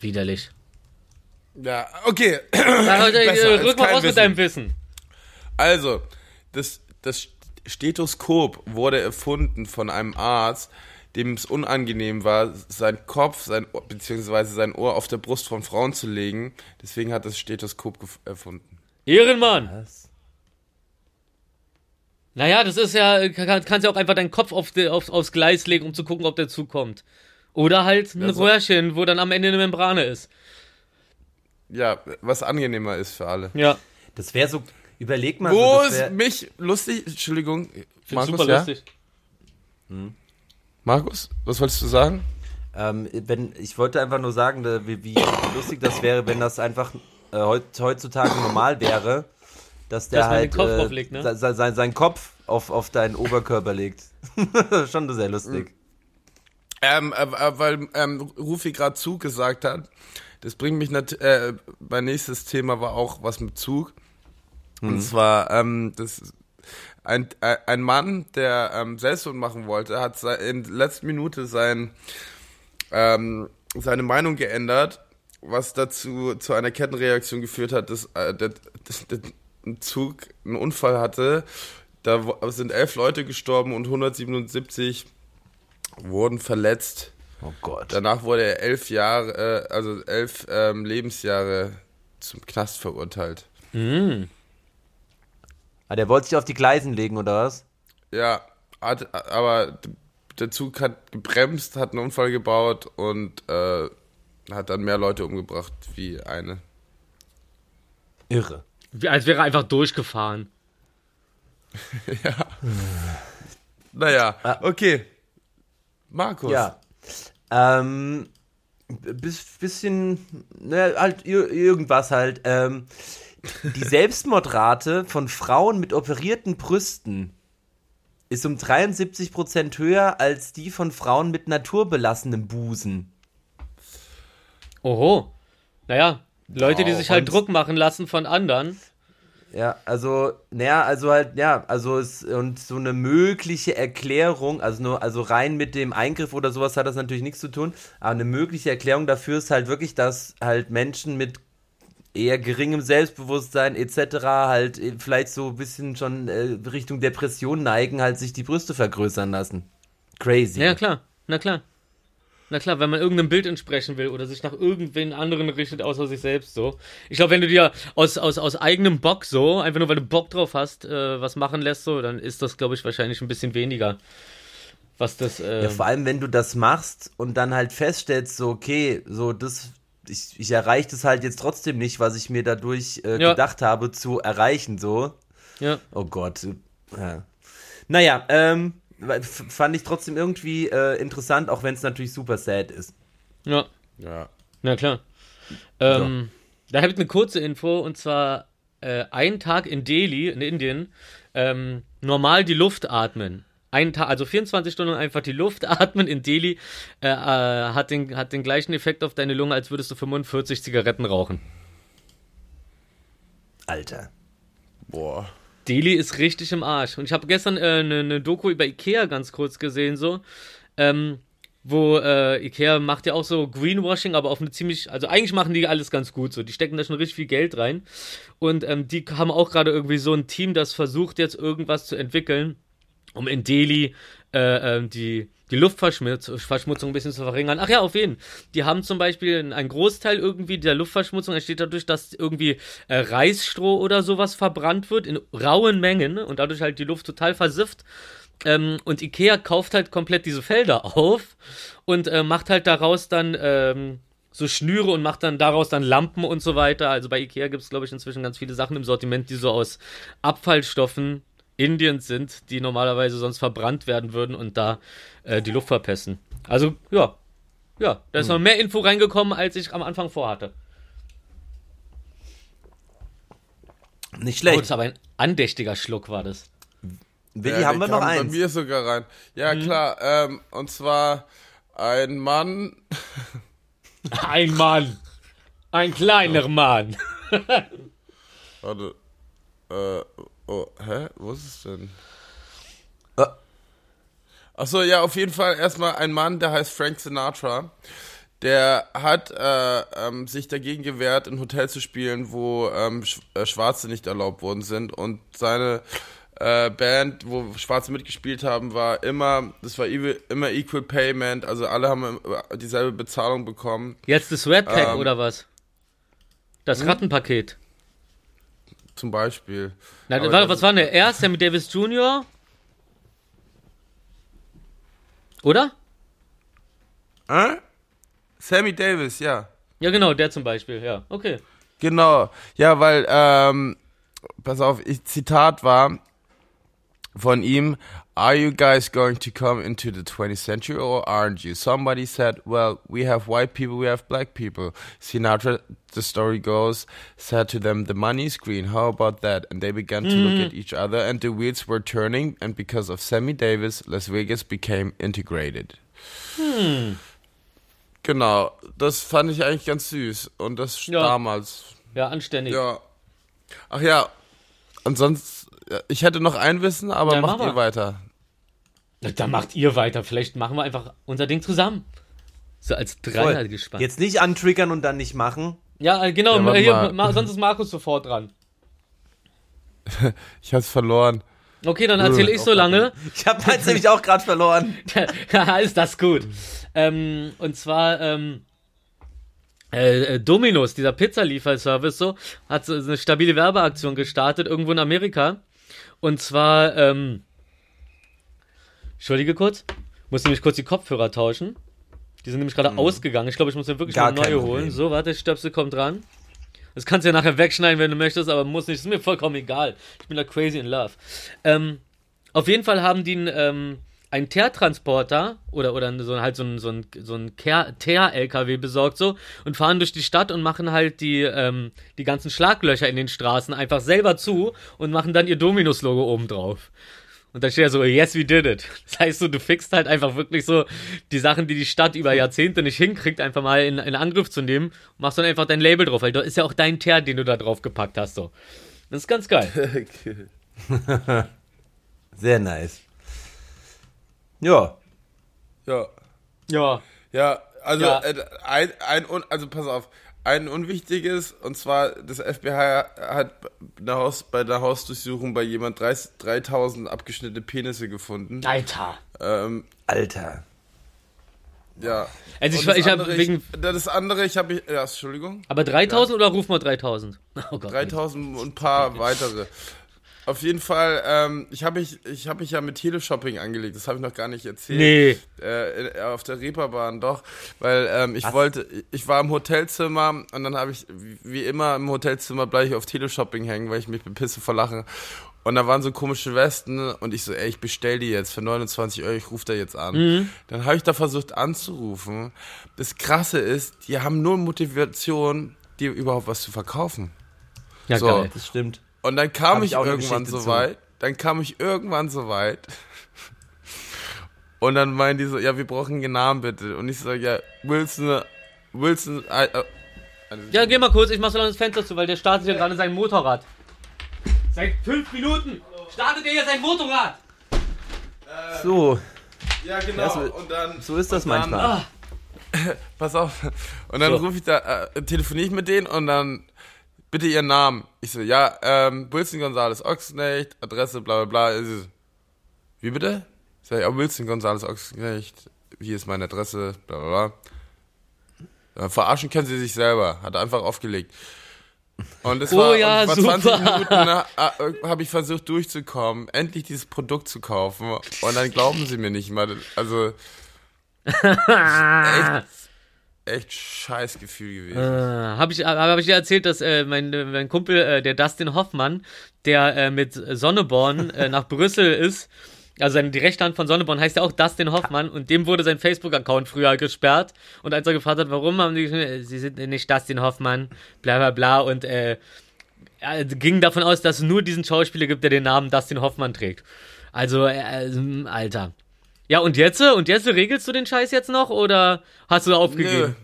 Widerlich. Ja, okay. Ja, Besser äh, rück mal raus mit deinem Wissen. Also, das, das Stethoskop wurde erfunden von einem Arzt, dem es unangenehm war, sein Kopf, sein Ohr, beziehungsweise sein Ohr auf der Brust von Frauen zu legen. Deswegen hat das Stethoskop erfunden. Ehrenmann. Was? Naja, das ist ja, kann, kannst ja auch einfach deinen Kopf auf die, auf, aufs Gleis legen, um zu gucken, ob der zukommt. Oder halt ein Ja, so- Röhrchen, wo dann am Ende eine Membrane ist. Ja, was angenehmer ist für alle. Ja, Das wäre so, überleg mal. Wo so, das ist mich lustig? Entschuldigung, find's Markus, super ja? lustig. Markus, was wolltest du sagen? ähm, wenn, ich wollte einfach nur sagen, wie, wie lustig das wäre, wenn das einfach äh, heut, heutzutage normal wäre, dass der Dass halt Kopf äh, auflegt, ne? se- se- sein, seinen Kopf auf, auf deinen Oberkörper legt. Schon sehr lustig. Ähm, äh, äh, weil ähm, Rufi gerade Zug gesagt hat. Das bringt mich nat äh, mein nächstes Thema war auch was mit Zug. Und zwar ähm, das ein, äh, ein Mann, der ähm, Selbstmord machen wollte, hat in letzter Minute sein ähm, seine Meinung geändert, was dazu zu einer Kettenreaktion geführt hat, dass äh, der, dass der ein Zug einen Unfall hatte. Da sind elf Leute gestorben und 177 wurden verletzt. Oh Gott. Danach wurde er elf Jahre, äh, also elf ähm, Lebensjahre zum Knast verurteilt. Ah, der wollte sich auf die Gleisen legen, oder was? Ja, hat, aber der Zug hat gebremst, hat einen Unfall gebaut und äh, hat dann mehr Leute umgebracht wie eine. Irre. Als wäre er einfach durchgefahren. Naja, Ah. okay. Markus. Ja. Ähm, bis, bisschen, ne, halt ir- irgendwas halt. Ähm, die Selbstmordrate von Frauen mit operierten Brüsten ist um 73% höher als die von Frauen mit naturbelassenem Busen. Oho. Naja, Leute, die Wow, sich halt Druck machen lassen von anderen. Ja, also, naja, also halt, ja, also es, und so eine mögliche Erklärung, also nur, also rein mit dem Eingriff oder sowas hat das natürlich nichts zu tun, aber eine mögliche Erklärung dafür ist halt wirklich, dass halt Menschen mit eher geringem Selbstbewusstsein etc. halt äh, vielleicht so ein bisschen schon äh, Richtung Depression neigen, halt sich die Brüste vergrößern lassen. Crazy. Ja, klar. Na klar. Na klar, wenn man irgendeinem Bild entsprechen will oder sich nach irgendwen anderen richtet, außer sich selbst so. Ich glaube, wenn du dir aus, aus, aus eigenem Bock so, einfach nur weil du Bock drauf hast, äh, was machen lässt so, dann ist das, glaube ich, wahrscheinlich ein bisschen weniger. Was das, äh, Ja, vor allem, wenn du das machst und dann halt feststellst, so, okay, so das, ich, ich erreiche das halt jetzt trotzdem nicht, was ich mir dadurch äh, Ja. gedacht habe zu erreichen, so. ja. Oh Gott. Ja. Naja, ähm, fand ich trotzdem irgendwie äh, interessant, auch wenn es natürlich super sad ist. Ja. Ja. Na klar. Ähm, Da habe ich eine kurze Info und zwar äh, ein Tag in Delhi, in Indien, ähm, normal die Luft atmen. Ein Tag, also 24 Stunden einfach die Luft atmen in Delhi äh, äh, hat, den, hat den gleichen Effekt auf deine Lunge, als würdest du 45 Zigaretten rauchen. Alter. Boah. Delhi ist richtig im Arsch. Und ich habe gestern eine äh, ne- ne Doku über Ikea ganz kurz gesehen, so. Ähm, wo äh, Ikea macht ja auch so Greenwashing, aber auf eine ziemlich, also eigentlich machen die alles ganz gut so. Die stecken da schon richtig viel Geld rein. Und ähm, die haben auch gerade irgendwie so ein Team, das versucht jetzt irgendwas zu entwickeln, um in Delhi äh, ähm, die, die Luftverschmutzung ein bisschen zu verringern. Ach ja, auf jeden. Die haben zum Beispiel einen Großteil irgendwie der Luftverschmutzung entsteht dadurch, dass irgendwie äh, Reisstroh oder sowas verbrannt wird in rauen Mengen und dadurch halt die Luft total versifft. Ähm, und Ikea kauft halt komplett diese Felder auf und äh, macht halt daraus dann ähm, so Schnüre und macht dann daraus dann Lampen und so weiter. Also bei Ikea gibt es, glaube ich, inzwischen ganz viele Sachen im Sortiment, die so aus Abfallstoffen Indiens sind, die normalerweise sonst verbrannt werden würden und da äh, die Luft verpesten. Also, ja. Ja, da ist noch mehr Info reingekommen, als ich am Anfang vorhatte. Nicht Oh, schlecht. das ist aber ein andächtiger Schluck, war das. Willi, Ja, haben wir noch eins? Bei mir sogar rein. Ja, klar. Ähm, und zwar ein Mann. Ein Mann. Ein kleiner Mann. Warte. Äh, oh, hä? Wo ist es denn? Äh. Achso, ja, auf jeden Fall erstmal ein Mann, der heißt Frank Sinatra. Der hat äh, ähm, sich dagegen gewehrt, in Hotel zu spielen, wo ähm, Sch äh, Schwarze nicht erlaubt worden sind. Und seine äh, Band, wo Schwarze mitgespielt haben, war immer, das war equal- immer Equal Payment. Also alle haben äh, dieselbe Bezahlung bekommen. Jetzt das Red Pack Ähm. oder was? Das Rattenpaket. Zum Beispiel. Na, warte, das was war denn der erste? Sammy Davis Jr.? Oder? Äh? Sammy Davis, ja. Ja, genau, der zum Beispiel, ja. Okay. Genau, ja, weil, ähm, pass auf, ich, Zitat war von ihm, Are you guys going to come into the 20th century or aren't you? Somebody said, well, we have white people, we have black people. Sinatra, the story goes, said to them, the money's green, how about that? And they began to look mm. at each other and the wheels were turning and because of Sammy Davis, Las Vegas became integrated. Hmm. Genau, das fand ich eigentlich ganz süß und das Ja. damals. Ja, anständig. Ja. Ach ja, ansonsten, ich hätte noch ein Wissen, aber Ja, macht mach ihr weiter. Da macht ihr weiter. Vielleicht machen wir einfach unser Ding zusammen. So als Dreier Voll. gespannt. Jetzt nicht antriggern und dann nicht machen. Ja, äh, genau. Ja, hier, mal. ma, sonst ist Markus sofort dran. Ich hab's verloren. Okay, dann erzähle ich so lange. Ich habe meins nämlich auch gerade verloren. Ja, ist das gut. Ähm, und zwar, ähm, äh, äh, Domino's, dieser Pizzalieferservice, so, hat so eine stabile Werbeaktion gestartet, irgendwo in Amerika. Und zwar, ähm, Entschuldige kurz, muss nämlich kurz die Kopfhörer tauschen. Die sind nämlich gerade ausgegangen. Ich glaube, ich muss mir wirklich Gar eine kein neue holen. So, warte, Stöpsel kommt dran. Das kannst du ja nachher wegschneiden, wenn du möchtest, aber muss nicht. Ist mir vollkommen egal. Ich bin da crazy in love. Ähm, auf jeden Fall haben die einen, ähm, einen Teertransporter oder, oder so, halt so einen, so einen, so Kehr- Teer-LKW besorgt so und fahren durch die Stadt und machen halt die, ähm, die ganzen Schlaglöcher in den Straßen einfach selber zu und machen dann ihr Dominus-Logo oben drauf. Und da steht ja so, yes, we did it. Das heißt so, du fixst halt einfach wirklich so die Sachen, die die Stadt über Jahrzehnte nicht hinkriegt, einfach mal in, in Angriff zu nehmen. Und machst dann einfach dein Label drauf, weil da ist ja auch dein Teer, den du da drauf gepackt hast, so. Das ist ganz geil. Sehr nice. Ja. Ja. Ja. Ja, also Ja. Äh, ein, ein un, also pass auf, ein unwichtiges und zwar das FBI hat eine Haus, bei der Hausdurchsuchung bei jemand 30 3000 abgeschnittene Penisse gefunden. Alter. Ähm, Alter. ja. Also ich, das ich habe andere, wegen. ich, das andere, ich habe ja, Entschuldigung, Aber 3000 oder ruf mal 3000? Oh Gott. 3000 und ein paar weitere. Auf jeden Fall, ähm, ich habe mich, ich habe mich ja mit Teleshopping angelegt, das habe ich noch gar nicht erzählt. Nee. Äh, in- auf der Reeperbahn doch, weil ähm, ich wollte, ich war im Hotelzimmer und dann habe ich, wie- immer im Hotelzimmer bleibe ich auf Teleshopping hängen, weil ich mich bepisse vor Lachen. Und da waren so komische Westen und ich so, ey, ich bestell die jetzt für 29 Euro, ich rufe da jetzt an. Dann habe ich da versucht anzurufen. Das Krasse ist, die haben nur Motivation, dir überhaupt was zu verkaufen. Ja, So. geil. Das stimmt. Und dann kam ich, ich irgendwann so zu. weit. Dann kam ich irgendwann so weit. Und dann meinen die so, ja, wir brauchen einen Namen bitte. Und ich sage, ja, Wilson, Wilson, äh, äh, Ja, geh mal kurz, ich mach so lange das Fenster zu, weil der startet ja gerade sein Motorrad. Seit fünf Minuten startet er jetzt sein Motorrad. So, ja genau. Ja, so- und dann, so ist das und dann, manchmal. Pass auf. Und dann So. rufe ich da, äh, telefoniere ich mit denen und dann bitte ihren Namen. Ich so, ja, ähm, Wilson Gonzales Ochsenknecht, Adresse, bla bla bla. So, Wie bitte? Sag ich, oh, Wilson Gonzales Ochsenknecht, hier ist meine Adresse, bla bla bla. Ja, verarschen können sie sich selber, hat er einfach aufgelegt. Und es Oh war, ja, und vor 20 super. Minuten habe ich versucht durchzukommen, endlich dieses Produkt zu kaufen. Und dann glauben sie mir nicht mal. Also, echt, echt scheiß Gefühl gewesen. Äh, habe ich, hab ich dir erzählt, dass äh, mein, äh, mein Kumpel, äh, der Dustin Hoffmann, der äh, mit Sonneborn äh, nach Brüssel ist, also seine, die rechte Hand von Sonneborn heißt ja auch Dustin Hoffmann und dem wurde sein Facebook-Account früher gesperrt und als er gefragt hat, warum, haben die äh, sie sind nicht Dustin Hoffmann, bla bla bla und äh, er ging davon aus, dass es nur diesen Schauspieler gibt, der den Namen Dustin Hoffmann trägt. Also, äh, Alter. Ja, und jetzt? Und jetzt regelst du den Scheiß jetzt noch oder hast du aufgegeben?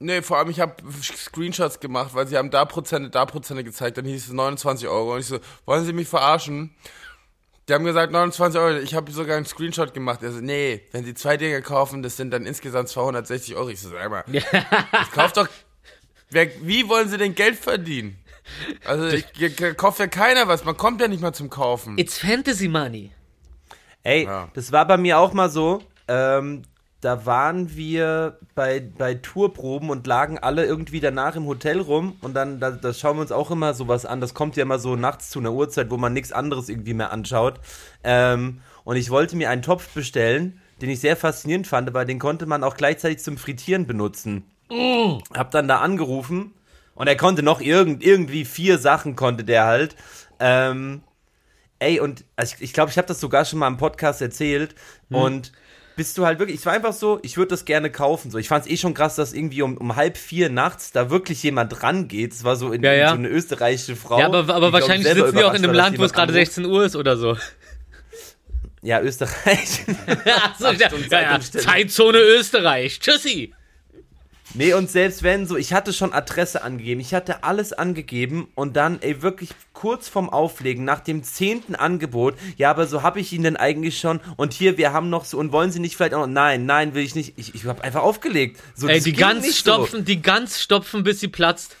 Nee, vor allem ich habe Screenshots gemacht, weil sie haben da Prozente, da Prozente gezeigt, dann hieß es 29 Euro und ich so, wollen Sie mich verarschen? Die haben gesagt 29 Euro, ich habe sogar einen Screenshot gemacht. Also nee, wenn Sie zwei Dinge kaufen, das sind dann insgesamt 260 Euro. Ich so, sag mal, das kauft doch, wer, wie wollen Sie denn Geld verdienen? Also ich, ich, kauft ja keiner was, man kommt ja nicht mal zum Kaufen. It's Fantasy Money. Ey, Ja. das war bei mir auch mal so. Ähm, da waren wir bei, bei Tourproben und lagen alle irgendwie danach im Hotel rum und dann, da, das schauen wir uns auch immer sowas an. Das kommt ja immer so nachts zu einer Uhrzeit, wo man nichts anderes irgendwie mehr anschaut. Ähm, und ich wollte mir einen Topf bestellen, den ich sehr faszinierend fand, weil den konnte man auch gleichzeitig zum Frittieren benutzen. Hab dann da angerufen und er konnte noch irgend, irgendwie vier Sachen konnte der halt. Ähm, Ey, und also ich glaube, ich, glaub, ich habe das sogar schon mal im Podcast erzählt. Hm. Und bist du halt wirklich, ich war einfach so, ich würde das gerne kaufen. So, ich fand es eh schon krass, dass irgendwie um, um halb vier nachts da wirklich jemand rangeht. Es war so, in, Ja, ja. so eine österreichische Frau. Ja, aber, aber glaub ich, wahrscheinlich sitzen die auch in einem Land, wo es gerade anruft. 16 Uhr ist oder so. Ja, Österreich. Achso, Stunden ja, Zeitumstellung. Zeitzone Österreich. Tschüssi. Nee, und selbst wenn so, ich hatte schon Adresse angegeben, ich hatte alles angegeben und dann, ey, wirklich kurz vorm Auflegen, nach dem zehnten Angebot, ja, aber so habe ich ihn denn eigentlich schon und hier, wir haben noch so, und wollen Sie nicht vielleicht auch noch, nein, nein, will ich nicht, ich, ich habe einfach aufgelegt. So, Ey, die ganz nicht so. stopfen, die ganz stopfen, bis sie platzt.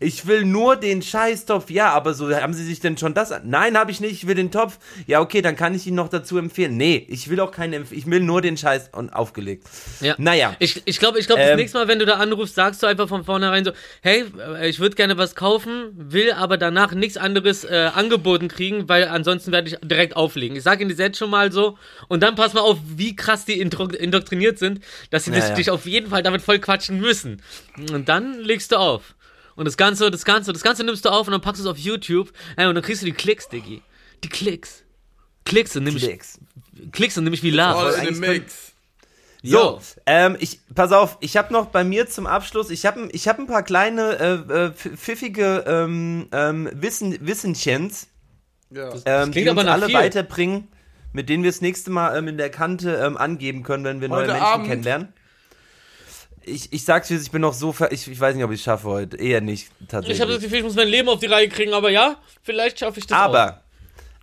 Ich will nur den Scheißtopf. Ja, aber so haben Sie sich denn schon das? an- Nein, habe ich nicht. Ich will den Topf. Ja, okay, dann kann ich Ihnen noch dazu empfehlen. Nee, ich will auch keinen. Empf ich will nur den Scheiß und aufgelegt. Ja. Naja. Ich, ich glaube, ich glaub, das Ähm. nächste Mal, wenn du da anrufst, sagst du einfach von vornherein so, hey, äh, ich würde gerne was kaufen, will aber danach nichts anderes äh, angeboten kriegen, weil ansonsten werde ich direkt auflegen. Ich sage ihnen das jetzt schon mal so und dann pass mal auf, wie krass die indoktriniert sind, dass sie Ja, dich, ja. dich auf jeden Fall damit voll quatschen müssen. Und dann legst du auf. Und das Ganze, das Ganze, das Ganze nimmst du auf und dann packst du es auf YouTube ey, und dann kriegst du die Klicks, Diggi. Die Klicks. Klicks und nämlich, Klicks. Klicks und nämlich wie Love. All in mix. So, ähm, ich, pass auf, ich habe noch bei mir zum Abschluss, ich habe ich hab ein paar kleine, äh, äh, pfiffige ähm, ähm, Wissen, Wissenchens, Ja. ähm, klingt die aber uns alle viel. weiterbringen, mit denen wir das nächste Mal ähm, in der Kante ähm, angeben können, wenn wir neue Heute Menschen Abend. kennenlernen. Ich, ich sag's dir, ich bin noch so, ver ich, ich weiß nicht, ob ich es schaffe heute. Eher nicht, tatsächlich. Ich habe das Gefühl, ich muss mein Leben auf die Reihe kriegen, aber ja, vielleicht schaffe ich das auch. Aber,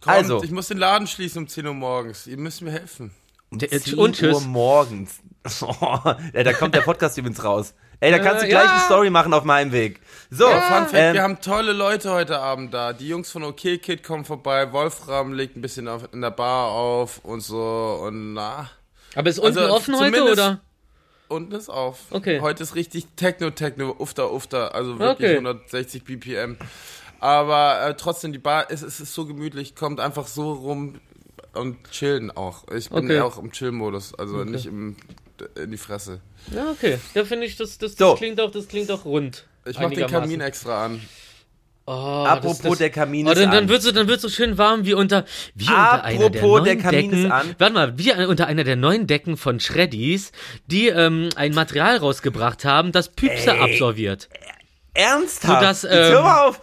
also, ich muss den Laden schließen um 10 Uhr morgens. Ihr müsst mir helfen. Der- 10 und tschüss. Uhr morgens. Oh, ey, da kommt der Podcast übrigens raus. Ey, da kannst du Äh, gleich ja. eine Story machen auf meinem Weg. So, Ja, Fun Fact, ähm, wir haben tolle Leute heute Abend da. Die Jungs von OK Kid kommen vorbei. Wolfram legt ein bisschen auf, in der Bar auf und so und na. Aber ist unten Also, offen heute, oder? Unten ist auf. Okay. Heute ist richtig Techno, Techno, Ufter, Ufter. Also wirklich Okay. 160 BPM. Aber äh, trotzdem, die Bar, es, es ist so gemütlich, kommt einfach so rum und chillen auch. Ich bin Okay. auch im Chill-Modus, also nicht im, in die Fresse. Ja, okay. Da finde ich, das, das, das, So. klingt auch, das klingt auch rund. Ich mach den. Kamin extra an. Oh, apropos das, das, der Kamin oh, ist dann, dann an. wird so, dann wird so schön warm wie unter, wie unter einer der Apropos, neuen der Kamin Decken. ist an. Warte mal, wie unter einer der neuen Decken von Shreddies, die ähm, ein Material rausgebracht haben, das Püpse Ey. absorbiert. Ernsthaft? Sodass, Jetzt hör ähm, mal auf.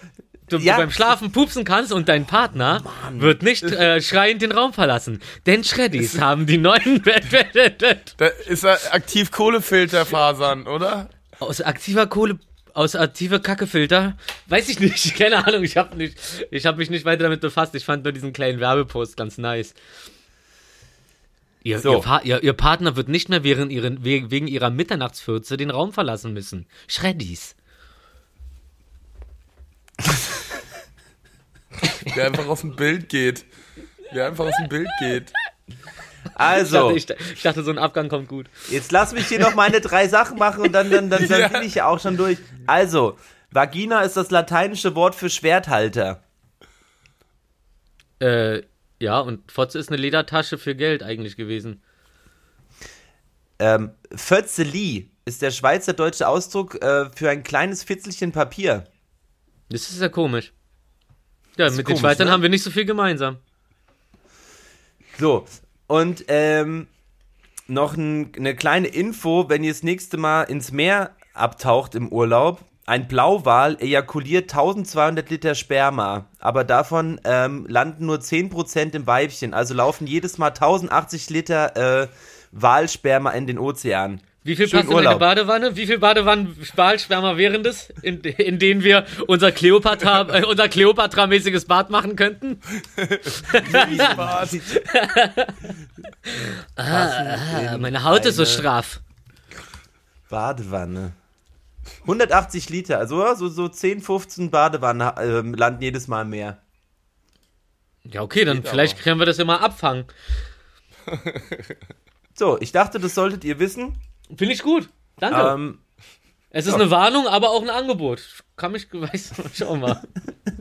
Du, Ja. du beim Schlafen pupsen kannst und dein Partner wird nicht äh, schreiend den Raum verlassen. Denn Shreddies haben die neuen Da ist er aktiv Kohlefilterfasern, oder? aus aktiver Kohle aus aktiver Kackefilter? Weiß ich nicht, keine Ahnung, ich habe nicht ich habe mich nicht weiter damit befasst. Ich fand nur diesen kleinen Werbepost ganz nice. Ihr, So. ihr, Pa- ihr, ihr Partner wird nicht mehr während ihren, we- wegen ihrer Mitternachtsfürze den Raum verlassen müssen. Shreddies. Der einfach aus dem Bild geht. Der einfach aus dem Bild geht. Also, Ich dachte, ich, ich dachte, so ein Abgang kommt gut. jetzt lass mich hier noch meine drei Sachen machen und dann, dann, dann, dann bin ich ja auch schon durch. Also, Vagina ist das lateinische Wort für Schwerthalter. Äh, ja, und Fotze ist eine Ledertasche für Geld eigentlich gewesen. Ähm, Fötzeli ist der schweizerdeutsche Ausdruck äh, für ein kleines Fitzelchen Papier. Das ist ja komisch. Ja, mit den komisch, Schweizern ne? haben wir nicht so viel gemeinsam. So, und ähm, noch ein, eine kleine Info, wenn ihr das nächste Mal ins Meer abtaucht im Urlaub. Ein Blauwal ejakuliert 1200 Liter Sperma, aber davon ähm, landen nur 10% im Weibchen, also laufen jedes Mal 1080 Liter äh, Walsperma in den Ozean. Wie viel Schönen passt in eine Urlaub. Badewanne? Wie viel Badewannen Stahlschwärmer wären das, in, in denen wir unser Kleopatra, äh, unser Kleopatra-mäßiges Bad machen könnten? Ah, meine Haut ist so straff. Badewanne. 180 Liter, also so, so 10, 15 Badewannen ähm, landen jedes Mal im Meer. Ja, okay, dann Geht vielleicht aber. können wir das ja mal abfangen. So, ich dachte, das solltet ihr wissen. Finde ich gut. Danke. Ähm, es ist eine Warnung, aber auch ein Angebot. Kann mich, weiß, schau mal.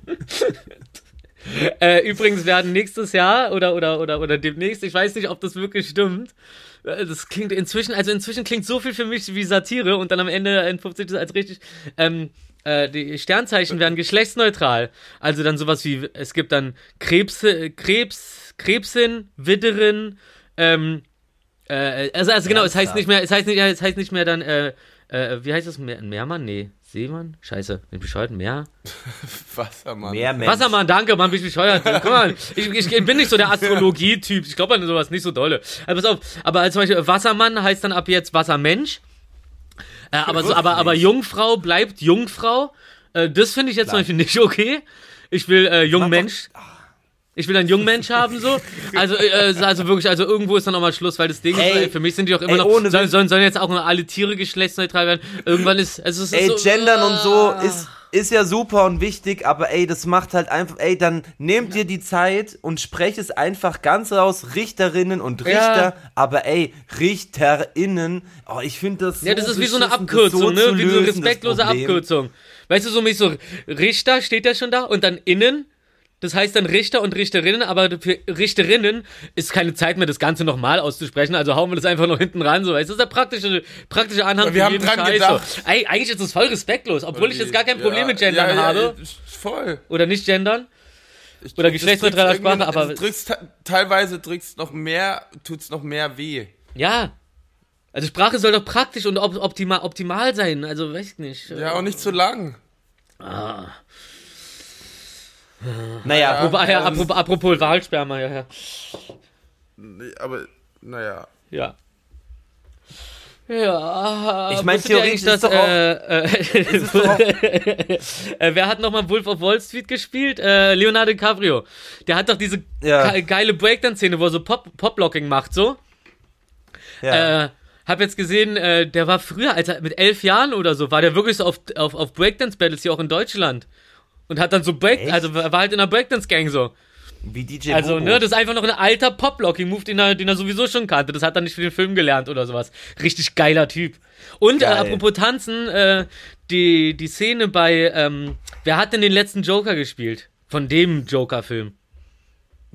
äh, übrigens werden nächstes Jahr oder, oder, oder, oder demnächst, ich weiß nicht, ob das wirklich stimmt. Äh, Das klingt inzwischen, also inzwischen klingt so viel für mich wie Satire und dann am Ende entpuppt sich das als richtig. Ähm, äh, die Sternzeichen werden geschlechtsneutral. Also dann sowas wie, es gibt dann Krebs, Krebs, Krebsin, Widderin, ähm, äh, also, also genau, es heißt nicht mehr, es heißt nicht, es heißt nicht mehr dann, äh, äh, wie heißt das? Meer, Meermann? Nee, Seemann? Scheiße, bin ich bescheuert? Meer? Wassermann. mehr Mensch. Wassermann, danke, Mann, bin ich bescheuert. Guck mal, ich, ich, bin nicht so der Astrologie-Typ. Ich glaube an sowas nicht so dolle. Aber pass auf, aber als zum Beispiel Wassermann heißt dann ab jetzt Wassermensch. Äh, aber, so, aber, aber Jungfrau bleibt Jungfrau. Äh, das finde ich jetzt zum Beispiel nicht okay. Ich will äh, Jungmensch. Ich will einen Jungmensch haben, so. Also, äh, also wirklich, also irgendwo ist dann auch mal Schluss, weil das Ding Ey, ist, für mich sind die doch immer ey, noch, ohne sollen, sollen, sollen jetzt auch nur alle Tiere geschlechtsneutral werden. Irgendwann ist, also es ist Ey, so, gendern und so ah. ist, ist ja super und wichtig, aber ey, das macht halt einfach, ey, dann nehmt dir die Zeit und sprecht es einfach ganz raus, Richterinnen und Richter, Ja. aber ey, RichterInnen, oh, ich finde das so Ja, das ist wie so eine Abkürzung, so ne? Wie so eine respektlose. Abkürzung. Weißt du, so mäßig so Richter steht ja schon da und dann innen. Das heißt dann Richter und Richterinnen, aber für Richterinnen ist keine Zeit mehr, das Ganze nochmal auszusprechen. Also hauen wir das einfach noch hinten ran. So, das ist der praktische, praktische Anhang Aber wir haben dran Scheiß. gedacht. Ey, eigentlich ist das voll respektlos, obwohl ich jetzt gar kein Problem Ja, mit Gendern ja, ja, habe. Voll. Oder nicht gendern. Ich- Oder geschlechtsneutraler Sprache, aber- das drückt's te- teilweise drückt's noch mehr, tut's noch mehr weh. Ja. Also Sprache soll doch praktisch und op optimal, optimal sein. Also, weiß ich nicht. Ja, auch nicht zu lang. Naja, Apropos, ja, ähm, apropos, apropos Wahlsperma, ja, ja. Nee, Aber, naja. Ja. Ja. Ich mein, wusstet ihr theoretisch eigentlich, ist doch auch- äh, äh, äh, wer hat nochmal Wolf of Wall Street gespielt? Äh, Leonardo DiCaprio. Der hat doch diese Ja. ge geile Breakdance-Szene, wo er so Pop- Pop-Locking macht, so. ja. Äh, hab jetzt gesehen, äh, der war früher, als er mit elf Jahren oder so, war der wirklich so auf, auf, auf Breakdance-Battles hier auch in Deutschland. Und hat dann so Break, Echt? also war halt in einer Breakdance-Gang so. wie DJ Also, Bobo. ne, das ist einfach noch ein alter Pop-Locking-Move, den er, den er sowieso schon kannte. Das hat er nicht für den Film gelernt oder sowas. Richtig geiler Typ. Und äh, apropos Tanzen, äh, die, die Szene bei, ähm, wer hat denn den letzten Joker gespielt? Von dem Joker-Film.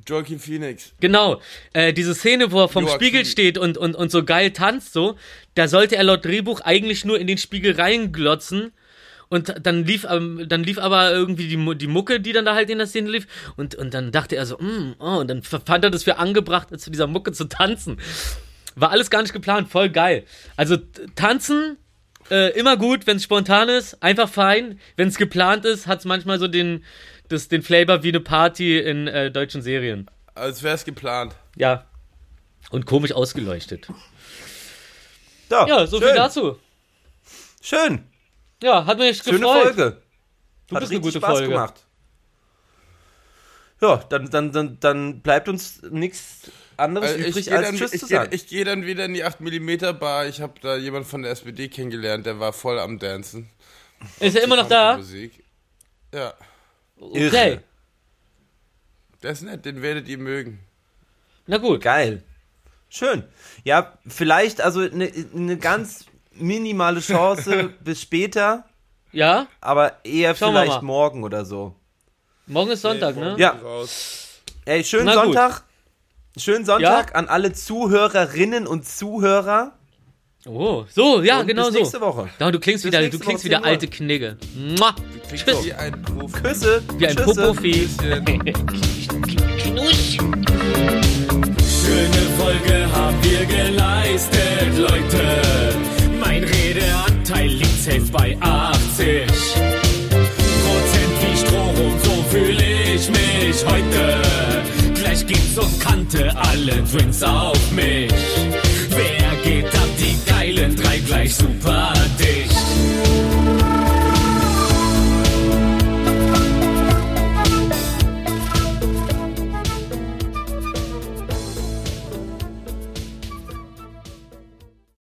Joaquin Phoenix. Genau, äh, diese Szene, wo er vom Joaquin. Spiegel steht und, und, und so geil tanzt, so, da sollte er laut Drehbuch eigentlich nur in den Spiegel reinglotzen. Und dann lief, ähm, dann lief aber irgendwie die, die Mucke, die dann da halt in der Szene lief. Und, und dann dachte er so, mm, oh, und dann fand er das für angebracht, zu dieser Mucke zu tanzen. War alles gar nicht geplant, voll geil. Also tanzen, äh, immer gut, wenn es spontan ist, einfach fein. Wenn es geplant ist, hat es manchmal so den, das, den Flavor wie eine Party in äh, deutschen Serien. Als wär's geplant. Ja. Und komisch ausgeleuchtet. so, Ja, so schön. viel dazu. Schön, Ja, hat mich schöne gefreut. Folge. Du Hat bist eine richtig gute Spaß Folge. gemacht. Ja, dann, dann, dann, dann bleibt uns nichts anderes Also ich übrig, gehe als dann, Tschüss ich zu geh, sagen. ich geh dann wieder in die 8mm Bar. Ich habe da jemanden von der SPD kennengelernt, der war voll am Dancen. Ist er immer noch da? Musik. Ja, Okay. Irre. der ist nett, den werdet ihr mögen. Na gut. Geil. Schön. Ja, vielleicht also eine ne ganz minimale Chance bis später, Ja? aber eher Schauen vielleicht morgen oder so. Morgen ist Sonntag, ne? Ja. Raus. Ey, schönen Na gut. Sonntag. Schönen Sonntag an alle Zuhörerinnen und Zuhörer. Oh, so, ja, Und genau bis so. nächste Woche. Ja, du klingst Bis wieder, du klingst Woche, wieder 10 Uhr. alte Knigge. Mua. Tschüss. Wie ein Profi. Küsse. Wie ein. Popofi. Schöne Folge haben wir geleistet, Leute. Jeder Anteil liegt safe bei 80 Prozent wie Stroh und so fühle ich mich heute. Gleich gibt's und Kante, alle Drinks auf mich. Wer geht ab, die geilen drei gleich super dick.